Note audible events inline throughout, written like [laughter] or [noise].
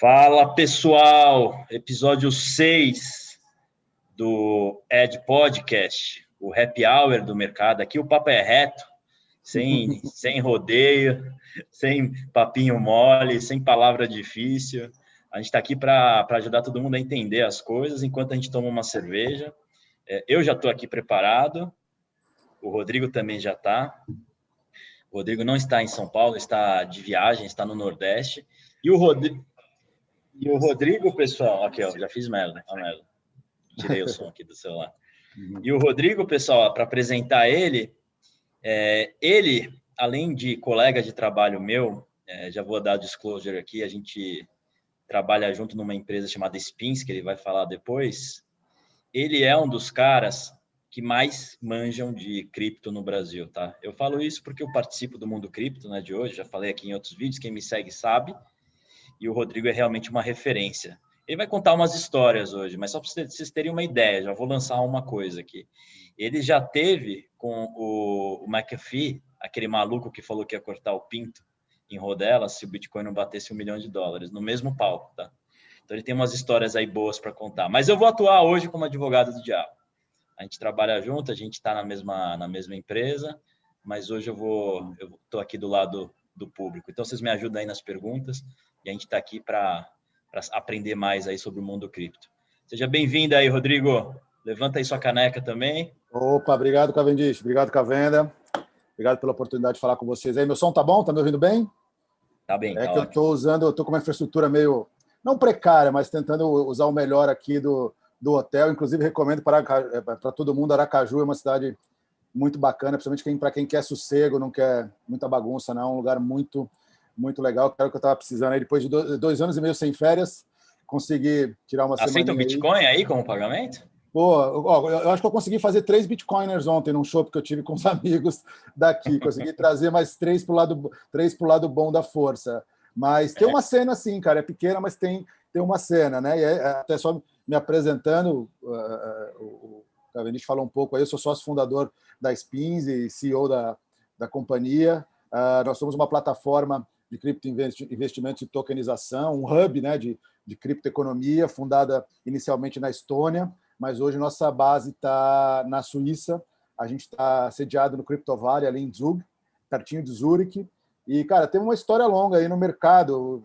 Fala pessoal, episódio 6 do Ed Podcast, o happy hour do mercado. Aqui o papo é reto, sem, [laughs] sem rodeio, sem papinho mole, sem palavra difícil. A gente está aqui para ajudar todo mundo a entender as coisas enquanto a gente toma uma cerveja. É, eu já estou aqui preparado, o Rodrigo também já está. O Rodrigo não está em São Paulo, está de viagem, está no Nordeste. E o Rodrigo, e o Rodrigo, pessoal, aqui, ó, já fiz ó, merda. Tirei o som aqui do celular. Uhum. E o Rodrigo, pessoal, para apresentar ele, é, ele, além de colega de trabalho meu, é, já vou dar disclosure aqui, a gente trabalha junto numa empresa chamada Spins, que ele vai falar depois. Ele é um dos caras que mais manjam de cripto no Brasil, tá? Eu falo isso porque eu participo do mundo cripto, né, de hoje, já falei aqui em outros vídeos, quem me segue sabe e o Rodrigo é realmente uma referência. Ele vai contar umas histórias hoje, mas só para vocês terem uma ideia, já vou lançar uma coisa aqui. Ele já teve com o, McAfee, aquele maluco que falou que ia cortar o pinto em rodela se o Bitcoin não batesse um milhão de dólares, no mesmo palco, tá? Então ele tem umas histórias aí boas para contar. Mas eu vou atuar hoje como advogado do diabo. A gente trabalha junto, a gente está na mesma, na mesma empresa, mas hoje eu vou, eu estou aqui do lado do público. Então vocês me ajudam aí nas perguntas e a gente está aqui para aprender mais aí sobre o mundo cripto. Seja bem-vindo aí, Rodrigo. Levanta aí sua caneca também. Opa, obrigado, Cavendish. Obrigado, Cavenda. Obrigado pela oportunidade de falar com vocês aí. Meu som tá bom? Tá me ouvindo bem? Tá bem. É tá que ótimo. eu estou usando, eu estou com uma infraestrutura meio, não precária, mas tentando usar o melhor aqui do, do hotel. Inclusive, recomendo para, é, para todo mundo. Aracaju é uma cidade muito bacana, principalmente para quem quer sossego, não quer muita bagunça, não. É um lugar muito muito legal, que era o que eu estava precisando. Aí, depois de dois anos e meio sem férias, consegui tirar uma semana. Aceita o Bitcoin aí. aí como pagamento? Pô, ó, eu acho que eu consegui fazer três bitcoiners ontem num show que eu tive com os [laughs] amigos daqui. Consegui trazer mais três para o lado, três pro lado bom da força. Mas tem é. uma cena, sim, cara. É pequena, mas tem, tem uma cena, né? E é, até só me apresentando, uh, uh, o Cavendish falou um pouco aí. Eu sou sócio fundador da Spins e CEO da, da companhia. Uh, nós somos uma plataforma de criptoinvestimentos e tokenização, um hub né, de, de criptoeconomia, fundada inicialmente na Estônia, mas hoje nossa base está na Suíça. A gente está sediado no Crypto Valley, ali em Zug, pertinho de Zurich. E, cara, tem uma história longa aí no mercado.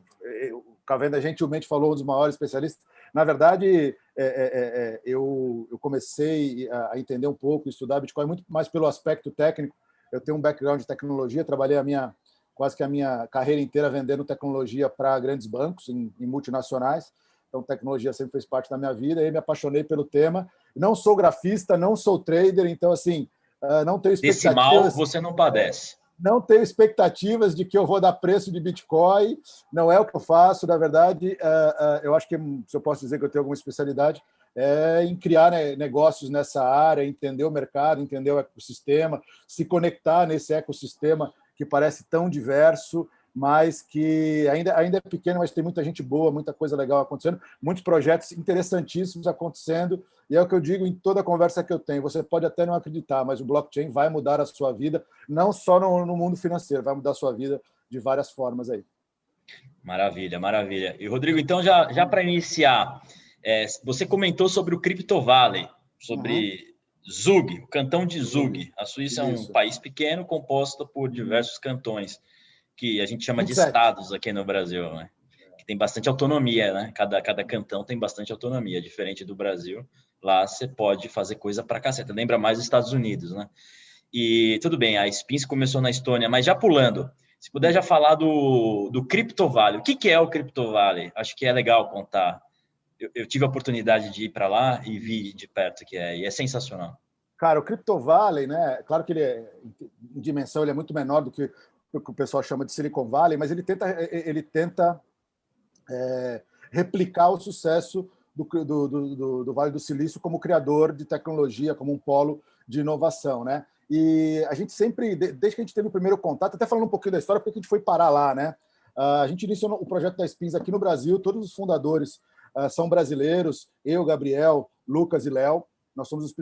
O Cavenda gentilmente falou, um dos maiores especialistas. Na verdade, é, é, é, é eu, eu comecei a entender um pouco, estudar Bitcoin muito mais pelo aspecto técnico. Eu tenho um background de tecnologia, trabalhei a minha quase que a minha carreira inteira vendendo tecnologia para grandes bancos, em, em, multinacionais. Então, tecnologia sempre fez parte da minha vida e me apaixonei pelo tema. Não sou grafista, não sou trader, então, assim, ah, não tenho expectativas... Desse mal você não padece. Não tenho expectativas de que eu vou dar preço de Bitcoin, não é o que eu faço, na verdade. Ah, ah, eu acho que, se eu posso dizer que eu tenho alguma especialidade, é em criar né, negócios nessa área, entender o mercado, entender o ecossistema, se conectar nesse ecossistema que parece tão diverso, mas que ainda, ainda é pequeno, mas tem muita gente boa, muita coisa legal acontecendo, muitos projetos interessantíssimos acontecendo. E é o que eu digo em toda conversa que eu tenho. Você pode até não acreditar, mas o blockchain vai mudar a sua vida, não só no, no mundo financeiro, vai mudar a sua vida de várias formas aí. Maravilha, maravilha. E Rodrigo, então já, já para iniciar, é, você comentou sobre o Crypto Valley, sobre uhum. Zug, o cantão de Zug. A Suíça é um país pequeno composto por diversos cantões, que a gente chama de estados aqui no Brasil, né? Que tem bastante autonomia, né? Cada, cada cantão tem bastante autonomia, diferente do Brasil. Lá você pode fazer coisa para caceta. Lembra mais dos Estados Unidos, né? E tudo bem, a Spins começou na Estônia, mas já pulando, se puder já falar do, do Crypto Valley. O que, que é o Crypto Valley? Acho que é legal contar eu, eu tive a oportunidade de ir para lá e vi de perto que é, e é sensacional. Cara, o Crypto Valley, né? Claro que ele é, em dimensão ele é muito menor do que o que o pessoal chama de Silicon Valley, mas ele tenta, ele tenta é, replicar o sucesso do, do, do, do, Vale do Silício como criador de tecnologia, como um polo de inovação, né? E a gente sempre, desde que a gente teve o primeiro contato, até falando um pouquinho da história, porque a gente foi parar lá, né? Ah, a gente iniciou o projeto da Spins aqui no Brasil, todos os fundadores são brasileiros, eu, Gabriel, Lucas e Léo. Nós somos os,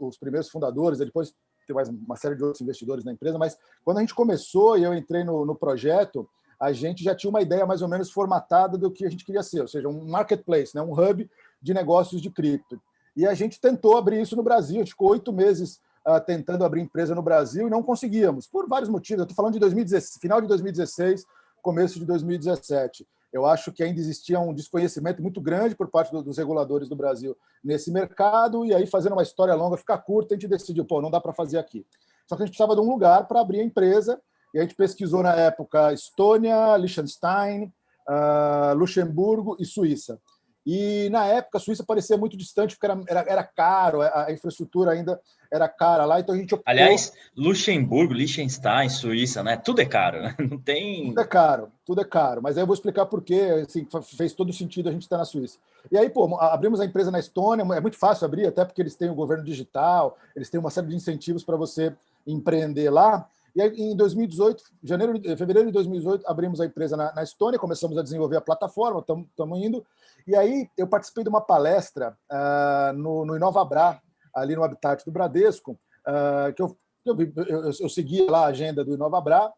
os primeiros fundadores, depois tem mais uma série de outros investidores na empresa, mas quando a gente começou e eu entrei no, no projeto, a gente já tinha uma ideia mais ou menos formatada do que a gente queria ser, ou seja, um marketplace, né? um hub de negócios de cripto. E a gente tentou abrir isso no Brasil, a gente ficou oito meses uh, tentando abrir empresa no Brasil e não conseguíamos, por vários motivos. Eu estou falando de 2016, final de 2016, começo de 2017. Eu acho que ainda existia um desconhecimento muito grande por parte dos reguladores do Brasil nesse mercado, e aí, fazendo uma história longa, ficar curta, a gente decidiu, pô, não dá para fazer aqui. Só que a gente precisava de um lugar para abrir a empresa, e a gente pesquisou na época Estônia, Liechtenstein, uh, Luxemburgo e Suíça. E na época a Suíça parecia muito distante, porque era, era, era, caro, a infraestrutura ainda era cara lá, então a gente optou... Aliás, Luxemburgo, Liechtenstein, Suíça, né? Tudo é caro, né? não tem. Tudo é caro, tudo é caro. Mas aí eu vou explicar por quê, assim, fez todo sentido a gente estar na Suíça. E aí, pô, abrimos a empresa na Estônia, é muito fácil abrir, até porque eles têm o governo digital, eles têm uma série de incentivos para você empreender lá. E aí, em 2018, janeiro, fevereiro de 2018, abrimos a empresa na, na Estônia, começamos a desenvolver a plataforma, estamos indo. E aí eu participei de uma palestra uh, no, no Inovabra, ali no Habitat do Bradesco, uh, que eu, eu, eu, eu segui lá a agenda do Inovabra,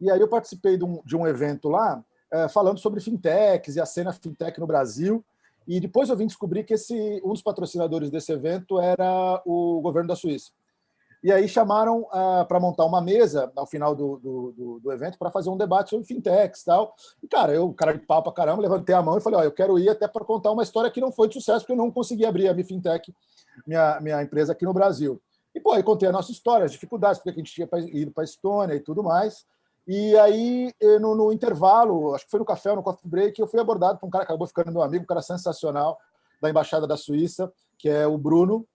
e aí eu participei de um, de um evento lá uh, falando sobre fintechs e a cena fintech no Brasil. E depois eu vim descobrir que esse, um dos patrocinadores desse evento era o governo da Suíça. E aí chamaram ah, para montar uma mesa ao final do, do, do evento para fazer um debate sobre fintechs e tal. E, cara, eu, cara de pau para caramba, levantei a mão e falei: Ó, eu quero ir até para contar uma história que não foi de sucesso, porque eu não consegui abrir a minha fintech, minha, minha empresa aqui no Brasil. E, pô, aí contei a nossa história, as dificuldades, porque a gente tinha ido para a Estônia e tudo mais. E aí, no, no, intervalo, acho que foi no café, no coffee break, eu fui abordado por um cara que acabou ficando meu amigo, um cara sensacional da Embaixada da Suíça, que é o Bruno,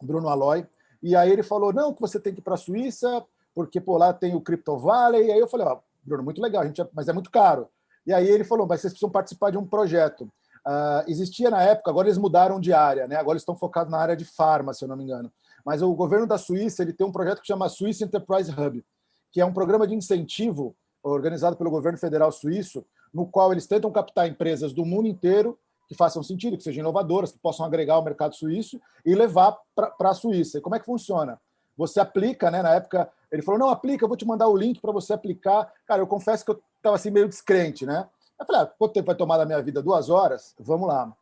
Bruno Aloy. E aí ele falou: não, que você tem que ir para a Suíça, porque por lá tem o Crypto Valley. E aí eu falei: ó, oh, Bruno, muito legal, a gente é... mas é muito caro. E aí ele falou: mas vocês precisam participar de um projeto. Uh, existia na época, agora eles mudaram de área, né? agora estão focados na área de farma, se eu não me engano. Mas o governo da Suíça ele tem um projeto que chama Swiss Enterprise Hub, que é um programa de incentivo organizado pelo governo federal suíço, no qual eles tentam captar empresas do mundo inteiro que façam sentido, que sejam inovadoras, que possam agregar ao mercado suíço e levar para a Suíça. E como é que funciona? Você aplica, né? Na época, ele falou: não, aplica, eu vou te mandar o link para você aplicar. Cara, eu confesso que eu estava assim meio descrente, né? Eu falei: ah, quanto tempo vai tomar da minha vida? Duas horas? Vamos lá.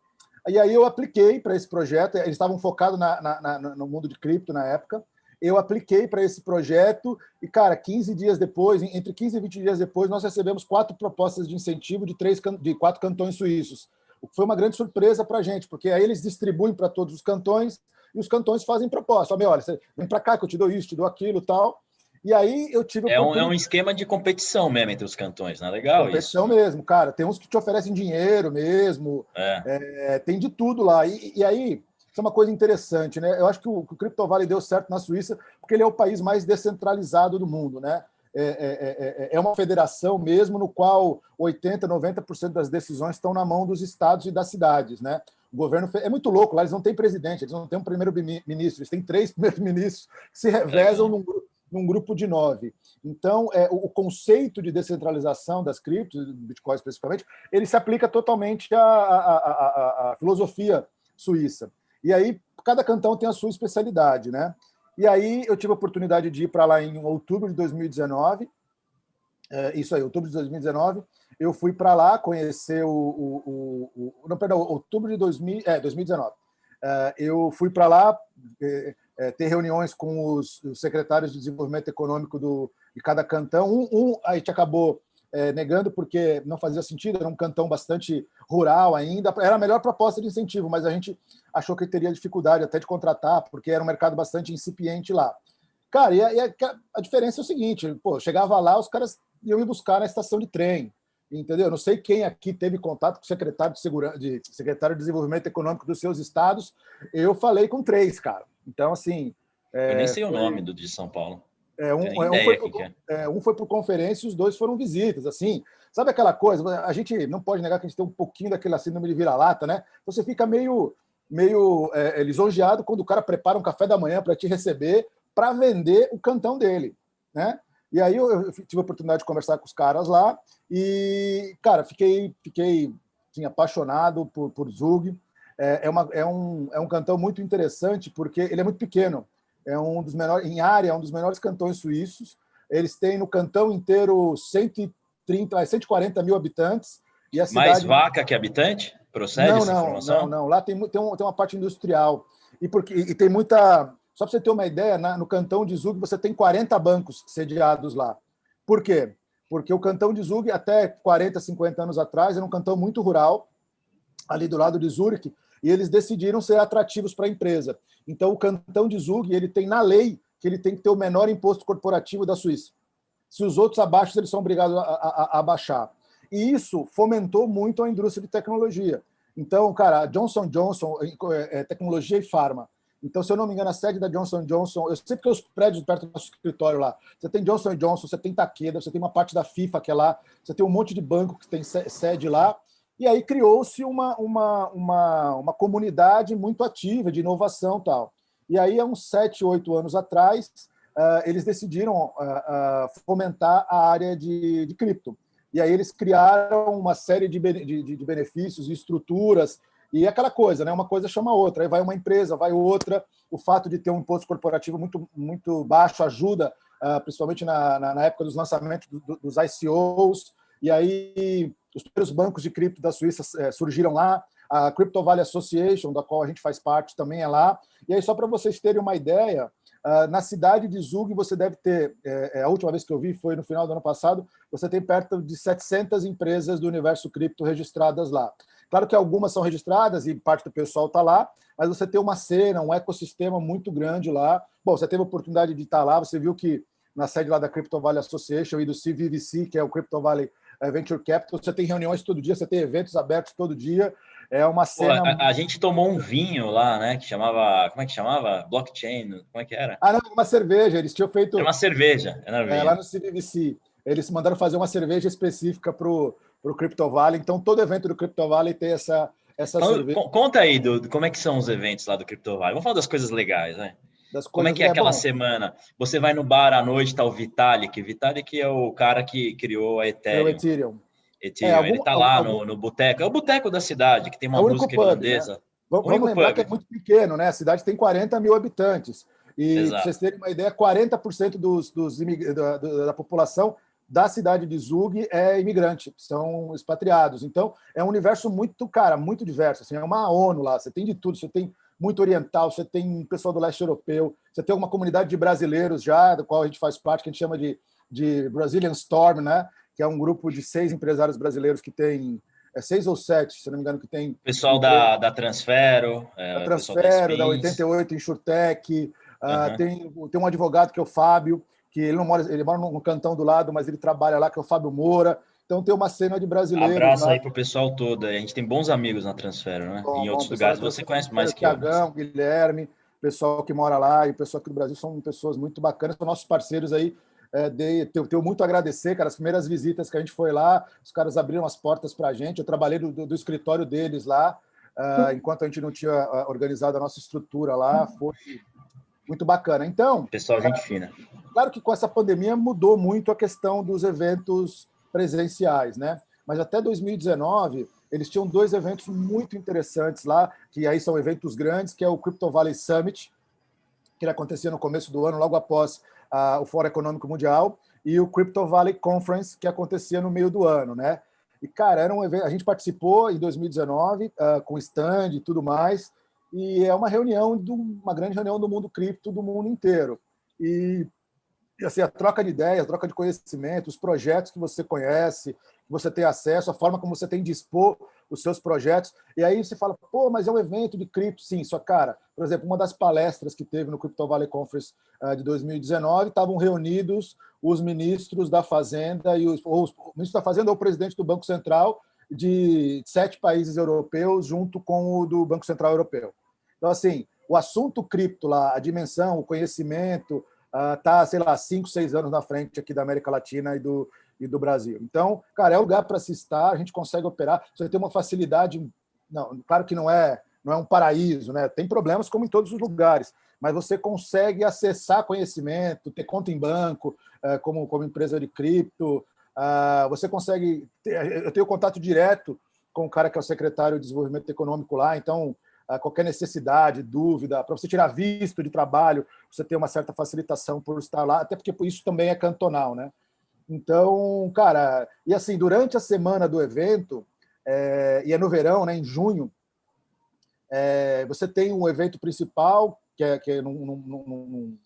E aí eu apliquei para esse projeto, eles estavam focados na, na, na, no mundo de cripto na época. Eu apliquei para esse projeto e, cara, 15 dias depois, entre 15 e 20 dias depois, nós recebemos quatro propostas de incentivo de, três, de quatro cantões suíços o que foi uma grande surpresa para a gente, porque aí eles distribuem para todos os cantões e os cantões fazem proposta. Olha, olha, vem para cá que eu te dou isso, te dou aquilo tal. E aí eu tive. É um, é um esquema de competição mesmo entre os cantões, não é legal competição isso? mesmo, cara. Tem uns que te oferecem dinheiro mesmo, é. É, tem de tudo lá. E, e, aí, isso é uma coisa interessante, né? Eu acho que o, que o Crypto Valley deu certo na Suíça, porque ele é o país mais descentralizado do mundo, né? É, é, é, é, uma federação mesmo no qual 80%, 90% das decisões estão na mão dos estados e das cidades. Né? O governo é muito louco, lá eles não têm presidente, eles não têm um primeiro-ministro, eles têm três [laughs] primeiros-ministros que se revezam num, num, grupo de nove. Então, é, o, o, conceito de descentralização das criptos, do Bitcoin especificamente, ele se aplica totalmente à, à, à, à filosofia suíça. E aí, cada cantão tem a sua especialidade, né? E aí eu tive a oportunidade de ir para lá em outubro de 2019. É, isso aí, outubro de 2019. Eu fui para lá conhecer o, o, o, o, Não, perdão, outubro de 2000, é, 2019. É, eu fui para lá é, é, ter reuniões com os, os, secretários de desenvolvimento econômico do, de cada cantão. Um, um a gente acabou é, negando porque não fazia sentido, era um cantão bastante rural ainda. Era a melhor proposta de incentivo, mas a gente achou que teria dificuldade até de contratar, porque era um mercado bastante incipiente lá. Cara, e a, e a, a diferença é o seguinte: pô, chegava lá, os caras iam me buscar na estação de trem, entendeu? Não sei quem aqui teve contato com o secretário de segurança, de secretário de desenvolvimento econômico dos seus estados. Eu falei com três, cara. Então, assim. É, eu nem sei foi... o nome do de São Paulo. É, um, é, um, foi por, é. é, um foi por conferência e os dois foram visitas, assim. Sabe aquela coisa? A gente não pode negar que a gente tem um pouquinho daquele síndrome de vira-lata, né? Você fica meio, meio é, lisonjeado quando o cara prepara um café da manhã para te receber para vender o cantão dele, né? E aí eu, eu, tive a oportunidade de conversar com os caras lá e, cara, fiquei, fiquei assim, apaixonado por, por Zug. É, é, uma, é, um, é um cantão muito interessante porque ele é muito pequeno é um dos menores, em área, é um dos menores cantões suíços. Eles têm no cantão inteiro 100, 130, 140 mil habitantes. E a cidade... Mais vaca que habitante? Procede não, essa não, informação? Não, não. Lá tem, tem, um, tem uma parte industrial. E, porque, e tem muita. Só para você ter uma ideia, na, no cantão de Zug você tem 40 bancos sediados lá. Por quê? Porque o cantão de Zug, até 40, 50 anos atrás, era um cantão muito rural, ali do lado de Zurich, e eles decidiram ser atrativos para a empresa. Então, o cantão de Zug ele tem na lei que ele tem que ter o menor imposto corporativo da Suíça. Se os outros abaixo, eles são obrigados a, a, a baixar. E isso fomentou muito a indústria de tecnologia. Então, cara, Johnson Johnson, é, é, tecnologia e farma. Então, se eu não me engano, a sede da Johnson Johnson, eu sei porque os prédios perto do nosso escritório lá, você tem Johnson Johnson, você tem Takeda, você tem uma parte da FIFA que é lá, você tem um monte de banco que tem sede lá, e aí criou-se uma, uma, uma, uma comunidade muito ativa de inovação tal. E aí, há uns sete, oito anos atrás, uh, eles decidiram uh, uh, fomentar a área de, de cripto. E aí eles criaram uma série de, de, de benefícios e estruturas e é aquela coisa, né? Uma coisa chama outra. Aí vai uma empresa, vai outra. O fato de ter um imposto corporativo muito, muito baixo ajuda, principalmente na, na época dos lançamentos dos ICOs. E aí os primeiros bancos de cripto da Suíça é, surgiram lá. A Crypto Valley Association, da qual a gente faz parte, também é lá. E aí, só para vocês terem uma ideia, Uh, na cidade de Zug, você deve ter, é, é, a última vez que eu vi foi no final do ano passado, você tem perto de 700 empresas do universo cripto registradas lá. Claro que algumas são registradas e parte do pessoal está lá, mas você tem uma cena, um ecossistema muito grande lá. Bom, você teve a oportunidade de estar tá lá, você viu que na sede lá da Crypto Valley Association e do CVVC, que é o Crypto Valley eh, Venture Capital, você tem reuniões todo dia, você tem eventos abertos todo dia. É uma cena. Pô, a, a, gente tomou um vinho lá, né? Que chamava. Como é que chamava? Blockchain. Como é que era? Ah, não, uma cerveja. Eles tinham feito. É uma cerveja. É, lá no CVVC. Eles mandaram fazer uma cerveja específica para o Crypto Valley. Então, todo evento do Crypto Valley tem essa, essa então, cerveja. Conta aí do, como é que são os eventos lá do Crypto Valley. Vamos falar das coisas legais, né? Como é que é, é aquela bom. semana? Você vai no bar à noite, tá o Vitalik. Vitalik é o cara que criou a Ethereum. É o Ethereum. Ethereum. É, algum, ele está lá algum, no, no boteco. É o boteco da cidade, que tem uma é música pub, irlandesa. Né? Vamos, vamos lembrar pub. que é muito pequeno, né? A cidade tem 40 mil habitantes. E, para vocês terem uma ideia, 40% dos, dos da, da, população da cidade de Zug é imigrante, são expatriados. Então, é um universo muito, cara, muito diverso. Assim, é uma ONU lá, você tem de tudo, você tem muito oriental, você tem pessoal do leste europeu, você tem uma comunidade de brasileiros já, da qual a gente faz parte, que a gente chama de, de Brazilian Storm, né? que é um grupo de seis empresários brasileiros que tem é seis ou sete, se não me engano, que tem. Pessoal da, da Transfero. É, da Transfero, da, da 88 Insurtech. Uh, tem, tem um advogado que é o Fábio, que ele não mora, ele mora no cantão do lado, mas ele trabalha lá, que é o Fábio Moura. Então tem uma cena de brasileiros. Abraço lá. aí pro pessoal todo. A gente tem bons amigos na Transfero, né? Bom, em outros lugares você conhece mais que eu. Tiagão, Guilherme, pessoal que mora lá e o pessoal aqui do Brasil são pessoas muito bacanas, são nossos parceiros aí é, dei, tenho, tenho, muito a agradecer, cara. As primeiras visitas que a gente foi lá, os caras abriram as portas para a gente. Eu trabalhei do, do, do escritório deles lá, uh, enquanto a gente não tinha uh, organizado a nossa estrutura lá. Foi muito bacana. Então. Pessoal, gente fina. Claro que com essa pandemia mudou muito a questão dos eventos presenciais, né? Mas até 2019 eles tinham dois eventos muito interessantes lá, que aí são eventos grandes, que é o Crypto Valley Summit, que acontecia no começo do ano, logo após o Fórum Econômico Mundial, e o Crypto Valley Conference, que acontecia no meio do ano, né? E, cara, era um evento, a gente participou em 2019, uh, ah, com stand e tudo mais, e é uma reunião, do, uma grande reunião do mundo cripto do mundo inteiro. E, e assim, a troca de ideias, a troca de conhecimento, os projetos que você conhece, que você tem acesso, a forma como você tem de expor os seus projetos. E aí você fala, pô, mas é um evento de cripto, sim. Só, cara, por exemplo, uma das palestras que teve no Crypto Valley Conference uh, de 2019, estavam reunidos os ministros da Fazenda e os, ou os ministros da Fazenda ou o presidente do Banco Central de sete países europeus junto com o do Banco Central Europeu. Então, assim, o assunto cripto lá, a dimensão, o conhecimento, está, uh, sei lá, cinco, seis anos na frente aqui da América Latina e do, e do Brasil. Então, cara, é lugar para se estar, a gente consegue operar, você tem uma facilidade. Não, claro que não é, não é um paraíso, né? Tem problemas como em todos os lugares, mas você consegue acessar conhecimento, ter conta em banco, é, como, como empresa de cripto, ah, você consegue. Ter, eu tenho contato direto com o cara que é o secretário de desenvolvimento econômico lá, então ah, qualquer necessidade, dúvida, para você tirar visto de trabalho, você tem uma certa facilitação por estar lá, até porque isso também é cantonal, né? Então, cara, e assim, durante a semana do evento, é, e é no verão, né, em junho, é, você tem um evento principal, que é, que é num, num, num,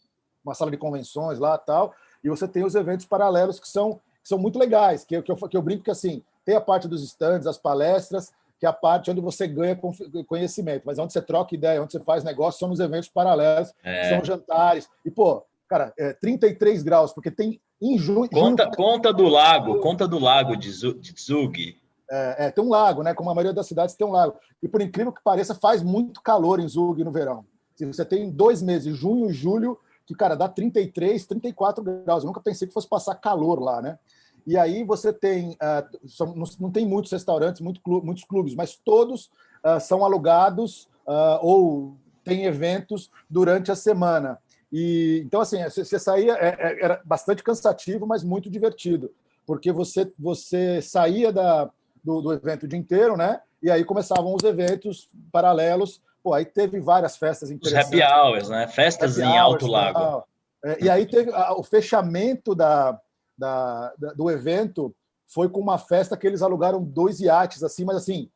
uma sala de convenções lá tal, e você tem os eventos paralelos que são, que são muito legais, que, que, eu, que eu brinco que assim, tem a parte dos stands, as palestras, que é a parte onde você ganha conhecimento, mas onde você troca ideia, onde você faz negócio, são nos eventos paralelos, é. são jantares. E, pô, cara, é 33 graus, porque tem em junho. Conta, junho, conta do lago, conta do lago de Zug. É, é, tem um lago, né? Como a maioria das cidades tem um lago. E por incrível que pareça, faz muito calor em Zug no verão. Se você tem dois meses, junho e julho, que, cara, dá 33, 34 graus. Eu nunca pensei que fosse passar calor lá, né? E aí você tem, uh, são, não, não, tem muitos restaurantes, muito clube, muitos clubes, mas todos uh, são alugados uh, ou tem eventos durante a semana. E então assim, você saía é, é, era bastante cansativo, mas muito divertido, porque você você saía da, do, do evento o dia inteiro, né? E aí começavam os eventos paralelos. Pô, aí teve várias festas interessantes. Os happy hours, né? Festas happy em Alto Lago. É, e aí teve o fechamento da, da, da, do evento foi com uma festa que eles alugaram dois iates, assim, mas assim,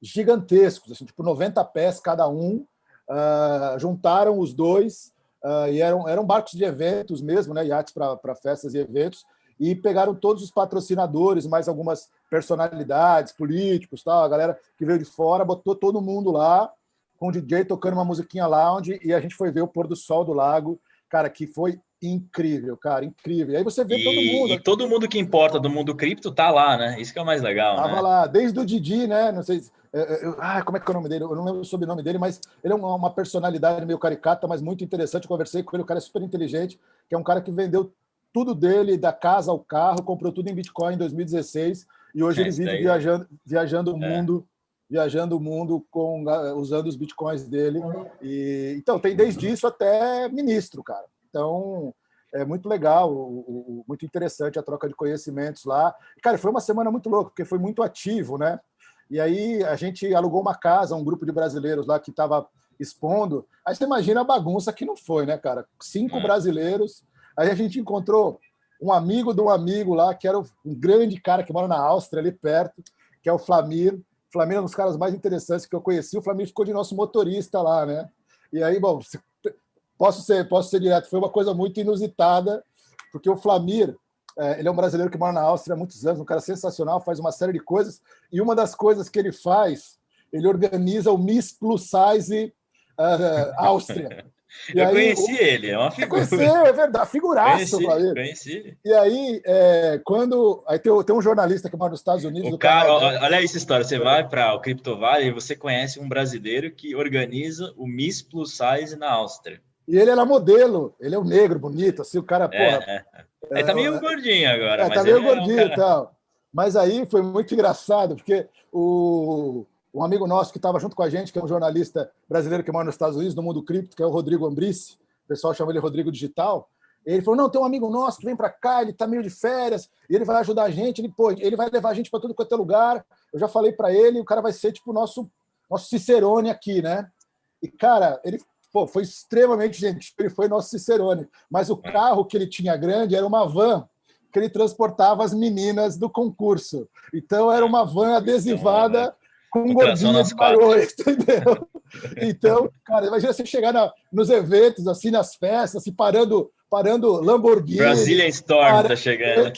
gigantescos, assim, tipo 90 pés cada um. Uh, juntaram os dois uh, e eram, eram barcos de eventos mesmo, né, iates para festas e eventos, e pegaram todos os patrocinadores, mais algumas personalidades, políticos, tal, a galera que veio de fora, botou todo mundo lá, com o DJ tocando uma musiquinha lounge, e a gente foi ver o pôr do sol do lago, cara, que foi incrível, cara, incrível. E aí você vê e, todo mundo. E todo mundo que importa do mundo cripto tá lá, né? Isso que é o mais legal. Tava né? lá, desde o Didi, né? Não sei. É, é, ah, como é que é o nome dele? Eu não lembro o sobrenome dele, mas ele é uma, personalidade meio caricata, mas muito interessante. Eu conversei com ele, o cara é super inteligente, que é um cara que vendeu tudo dele, da casa ao carro, comprou tudo em Bitcoin em 2016 e hoje é, ele vive daí, viajando, viajando o é. mundo viajando o mundo com usando os bitcoins dele e então tem desde isso até ministro cara então, é muito legal, muito interessante a troca de conhecimentos lá. Cara, foi uma semana muito louca, porque foi muito ativo, né? E aí a gente alugou uma casa, um grupo de brasileiros lá que estava expondo. Aí você imagina a bagunça que não foi, né, cara? Cinco é. brasileiros. Aí a gente encontrou um amigo de um amigo lá, que era um grande cara que mora na Áustria, ali perto, que é o Flamir. O Flamir é um dos caras mais interessantes que eu conheci. O Flamir ficou de nosso motorista lá, né? E aí, bom, Posso ser, posso ser direto. Foi uma coisa muito inusitada, porque o Flamir, é, ele é um brasileiro que mora na Áustria há muitos anos, um cara sensacional, faz uma série de coisas. E uma das coisas que ele faz, ele organiza o Miss Plus Size uh, Áustria. [laughs] E eu aí, conheci o... ele, é uma figura. Você conheceu, é verdade, figuraço, conheci, conheci. E aí, é, quando. Aí tem, tem, um jornalista que mora nos Estados Unidos. O cara, olha essa história: você vai para o Crypto Valley e você conhece um brasileiro que organiza o Miss Plus Size na Áustria. E ele era modelo, ele é um negro, bonito, assim, o cara, é, porra. É, é. Tá meio é, gordinho agora. É, tá meio gordinho e tal. Mas aí foi muito engraçado, porque o, um amigo nosso que estava junto com a gente, que é um jornalista brasileiro que mora nos Estados Unidos, no mundo cripto, que é o Rodrigo Ambrice, o pessoal chama ele Rodrigo Digital. Ele falou: não, tem um amigo nosso que vem para cá, ele está meio de férias, e ele vai ajudar a gente, ele, pô, ele vai levar a gente para tudo quanto é lugar. Eu já falei para ele, o cara vai ser tipo o nosso, nosso Cicerone aqui, né? E, cara, ele pô, foi extremamente gentil, ele foi nosso Cicerone. Mas o carro que ele tinha grande era uma van que ele transportava as meninas do concurso. Então era uma van adesivada com gordinhas de maiô, entendeu? Então, cara, imagina você chegar na, nos eventos, assim, nas festas, assim, parando, parando Lamborghini. Brazilian Storm tá chegando.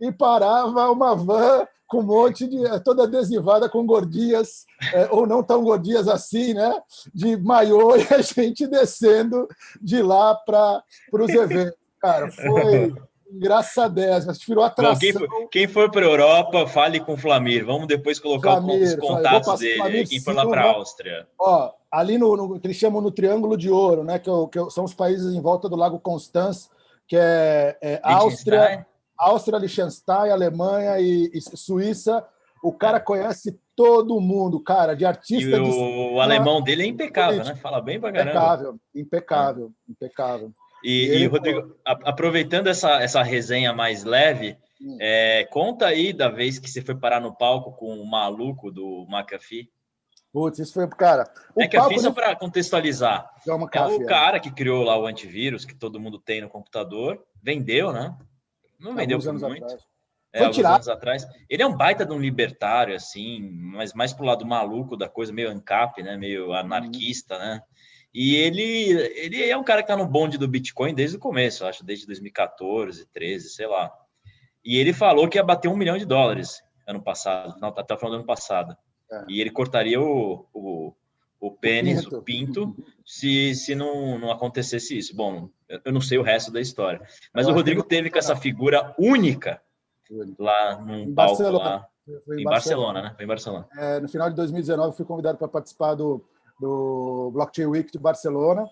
E parava uma van com um monte de. É, toda adesivada com gordinhas, é, ou não tão gordinhas assim, né? De maiô, [laughs] e a gente descendo de lá para os eventos. Cara, foi engraçadésimo, a gente virou atração. Bom, quem, for, quem for para a Europa, fale com o Flamir. Vamos depois colocar Flamir, os contatos dele. Flamir quem for lá para a Áustria. Ó, ali no, no, que eles chamam no Triângulo de Ouro, né? Que, é que são os países em volta do Lago Constance, que é, é Áustria. Áustria, Liechtenstein, Alemanha e, e, Suíça. O cara conhece todo mundo, cara, de artista. E o, de... alemão dele é impecável, político. né? Fala bem pra caramba. Impecável, impecável, é. impecável. E, e, e Rodrigo, aproveitando essa, essa resenha mais leve, hum. é, conta aí da vez que você foi parar no palco com o maluco do McAfee. Putz, isso foi, cara. O é que eu fiz só para contextualizar. É, é o cara que criou lá o antivírus que todo mundo tem no computador, vendeu, né? Não vendeu por muito. Atrás. É, Foi alguns anos atrás. Ele é um baita de um libertário, assim, mas mais pro lado maluco da coisa, meio ANCAP, né? Meio anarquista, né? E ele, ele é um cara que tá no bonde do Bitcoin desde o começo, acho, desde 2014, 13, sei lá. E ele falou que ia bater um milhão de dólares ano passado, não, até o final do ano passado. É. E ele cortaria o, o, o pênis, o pinto, se, se não, não acontecesse isso. Bom, eu não sei o resto da história. Mas eu o Rodrigo teve com essa figura única lá num em palco Barcelona. lá. Em, em Barcelona, Barcelona, né? Foi em Barcelona. É, no final de 2019, fui convidado para participar do, do Blockchain Week de Barcelona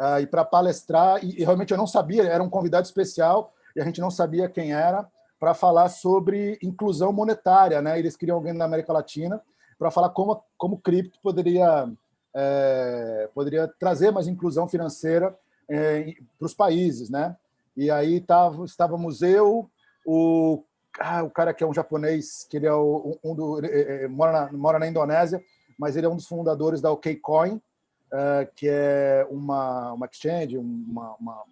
uh, e para palestrar. E, e, realmente eu não sabia, era um convidado especial e a gente não sabia quem era para falar sobre inclusão monetária, né? Eles queriam alguém da América Latina para falar como como cripto poderia é, poderia trazer mais inclusão financeira é, para os países, né? E aí tava, estávamos eu, o ah, o cara que é um japonês, que ele é o, um do, é, é, mora, na, mora na Indonésia, mas ele é um dos fundadores da OKCoin, que é uma, uma exchange, uma, uma,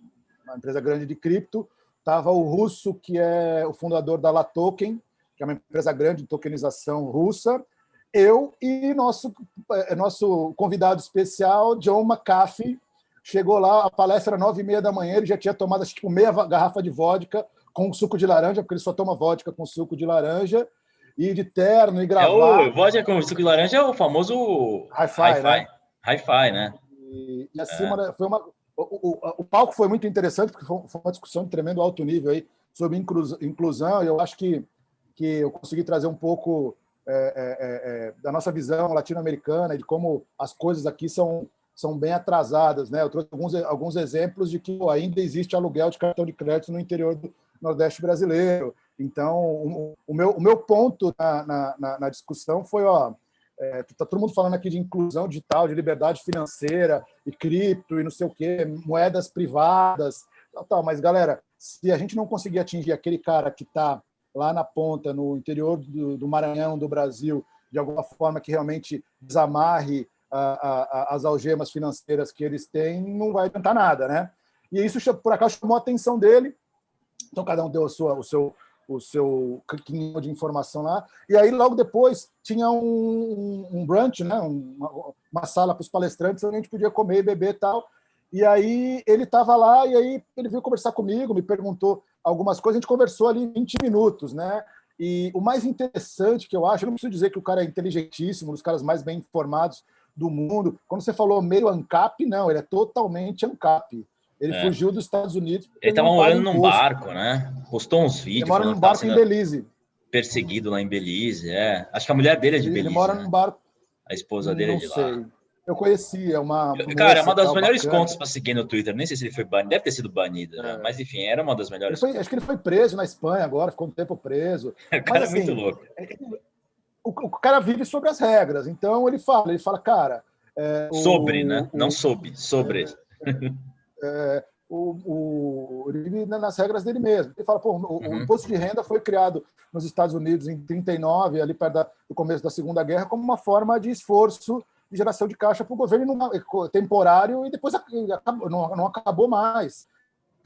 uma empresa grande de cripto. Tava o russo, que é o fundador da Latoken, que é uma empresa grande de tokenização russa. Eu e nosso, é, nosso convidado especial, John McAfee, chegou lá, a palestra era nove e meia da manhã, ele já tinha tomado tipo meia garrafa de vodka, com suco de laranja, porque ele só toma vodka com suco de laranja, e de terno e gravata. É o vodka com suco de laranja é o famoso hi-fi, hi-fi, né? Hi-fi, né? E, e acima é. foi uma o, o, o, palco foi muito interessante porque foi, foi uma discussão de tremendo alto nível aí sobre inclusão. E eu acho que que eu consegui trazer um pouco é, é, é, é da nossa visão latino-americana de como as coisas aqui são são bem atrasadas, né? Eu trouxe alguns, alguns exemplos de que ainda existe aluguel de cartão de crédito no interior do, Nordeste brasileiro. Então, o, o meu, o meu ponto na, na, na discussão foi, ó, é, tá todo mundo falando aqui de inclusão digital, de liberdade financeira e cripto e não sei o quê, moedas privadas, tal, tal. Mas, galera, se a gente não conseguir atingir aquele cara que está lá na ponta, no interior do, do, Maranhão, do Brasil, de alguma forma que realmente desamarre a, a, as algemas financeiras que eles têm, não vai adiantar nada, né? E isso, por acaso, chamou a atenção dele, então, cada um deu sua, o seu o seu cliquinho de informação lá. E aí, logo depois, tinha um, um brunch, né? uma, uma sala para os palestrantes, onde a gente podia comer e beber e tal. E aí, ele estava lá, e aí ele veio conversar comigo, me perguntou algumas coisas, a gente conversou ali 20 minutos, né? E o mais interessante que eu acho, eu não preciso dizer que o cara é inteligentíssimo, um dos caras mais bem informados do mundo. Quando você falou meio ANCAP, não, ele é totalmente ANCAP. Ele é. fugiu dos Estados Unidos. Ele estava morando num barco, né? Postou uns vídeos. Ele mora num barco em Belize. Perseguido lá em Belize, é. Acho que a mulher dele é de Belize. Ele mora né? num barco. A esposa dele Não é de sei. lá. Eu conheci, é uma. Cara, é uma das melhores bacana. contas para seguir no Twitter. Nem sei se ele foi banido, deve ter sido banido, né? é. né? mas enfim, era uma das melhores. Foi, acho que ele foi preso na Espanha agora, ficou um tempo preso. [laughs] o cara mas, é muito assim, louco. É, o, o, cara vive sobre as regras, então ele fala, ele fala, cara. É, sobre, o, né? Não soube, sobre. É, o, o, ele vive nas regras dele mesmo. Ele fala, pô, o, uhum. o, imposto de renda foi criado nos Estados Unidos em 39, ali perto da, do começo da Segunda Guerra, como uma forma de esforço de geração de caixa para o governo temporário e depois acabou, não, não acabou mais.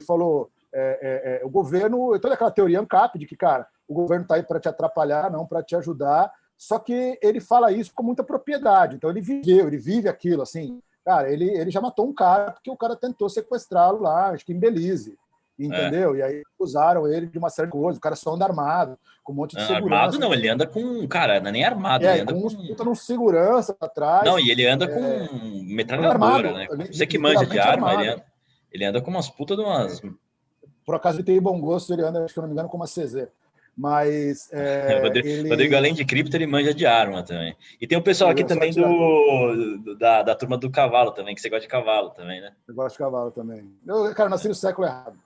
Falou, é, é, é, o governo, toda aquela teoria ANCAP de que, cara, o governo está aí para te atrapalhar, não para te ajudar, só que ele fala isso com muita propriedade, então ele viveu, ele vive aquilo, assim, Cara, ele, ele já matou um cara porque o cara tentou sequestrá-lo lá, acho que em Belize. Entendeu? É. E aí usaram ele de uma série de coisas. O cara só anda armado, com um monte de segurança. Armado não, ele anda com. Cara, não é nem armado. É, ele anda com, com... Puta segurança atrás. Não, e ele anda é... com metralhadora, né? Você que manja de arma, ele anda, ele anda com umas putas de umas. Por acaso ele tem bom gosto, ele anda, acho que eu não me engano, com uma CZ. Mas. É, [laughs] Rodrigo, ele... Rodrigo, além de cripto, ele manja de arma também. E tem o pessoal aqui também do, do, da, da turma do cavalo também, que você gosta de cavalo também, né? Eu gosto de cavalo também. Eu, cara, nasci no século errado.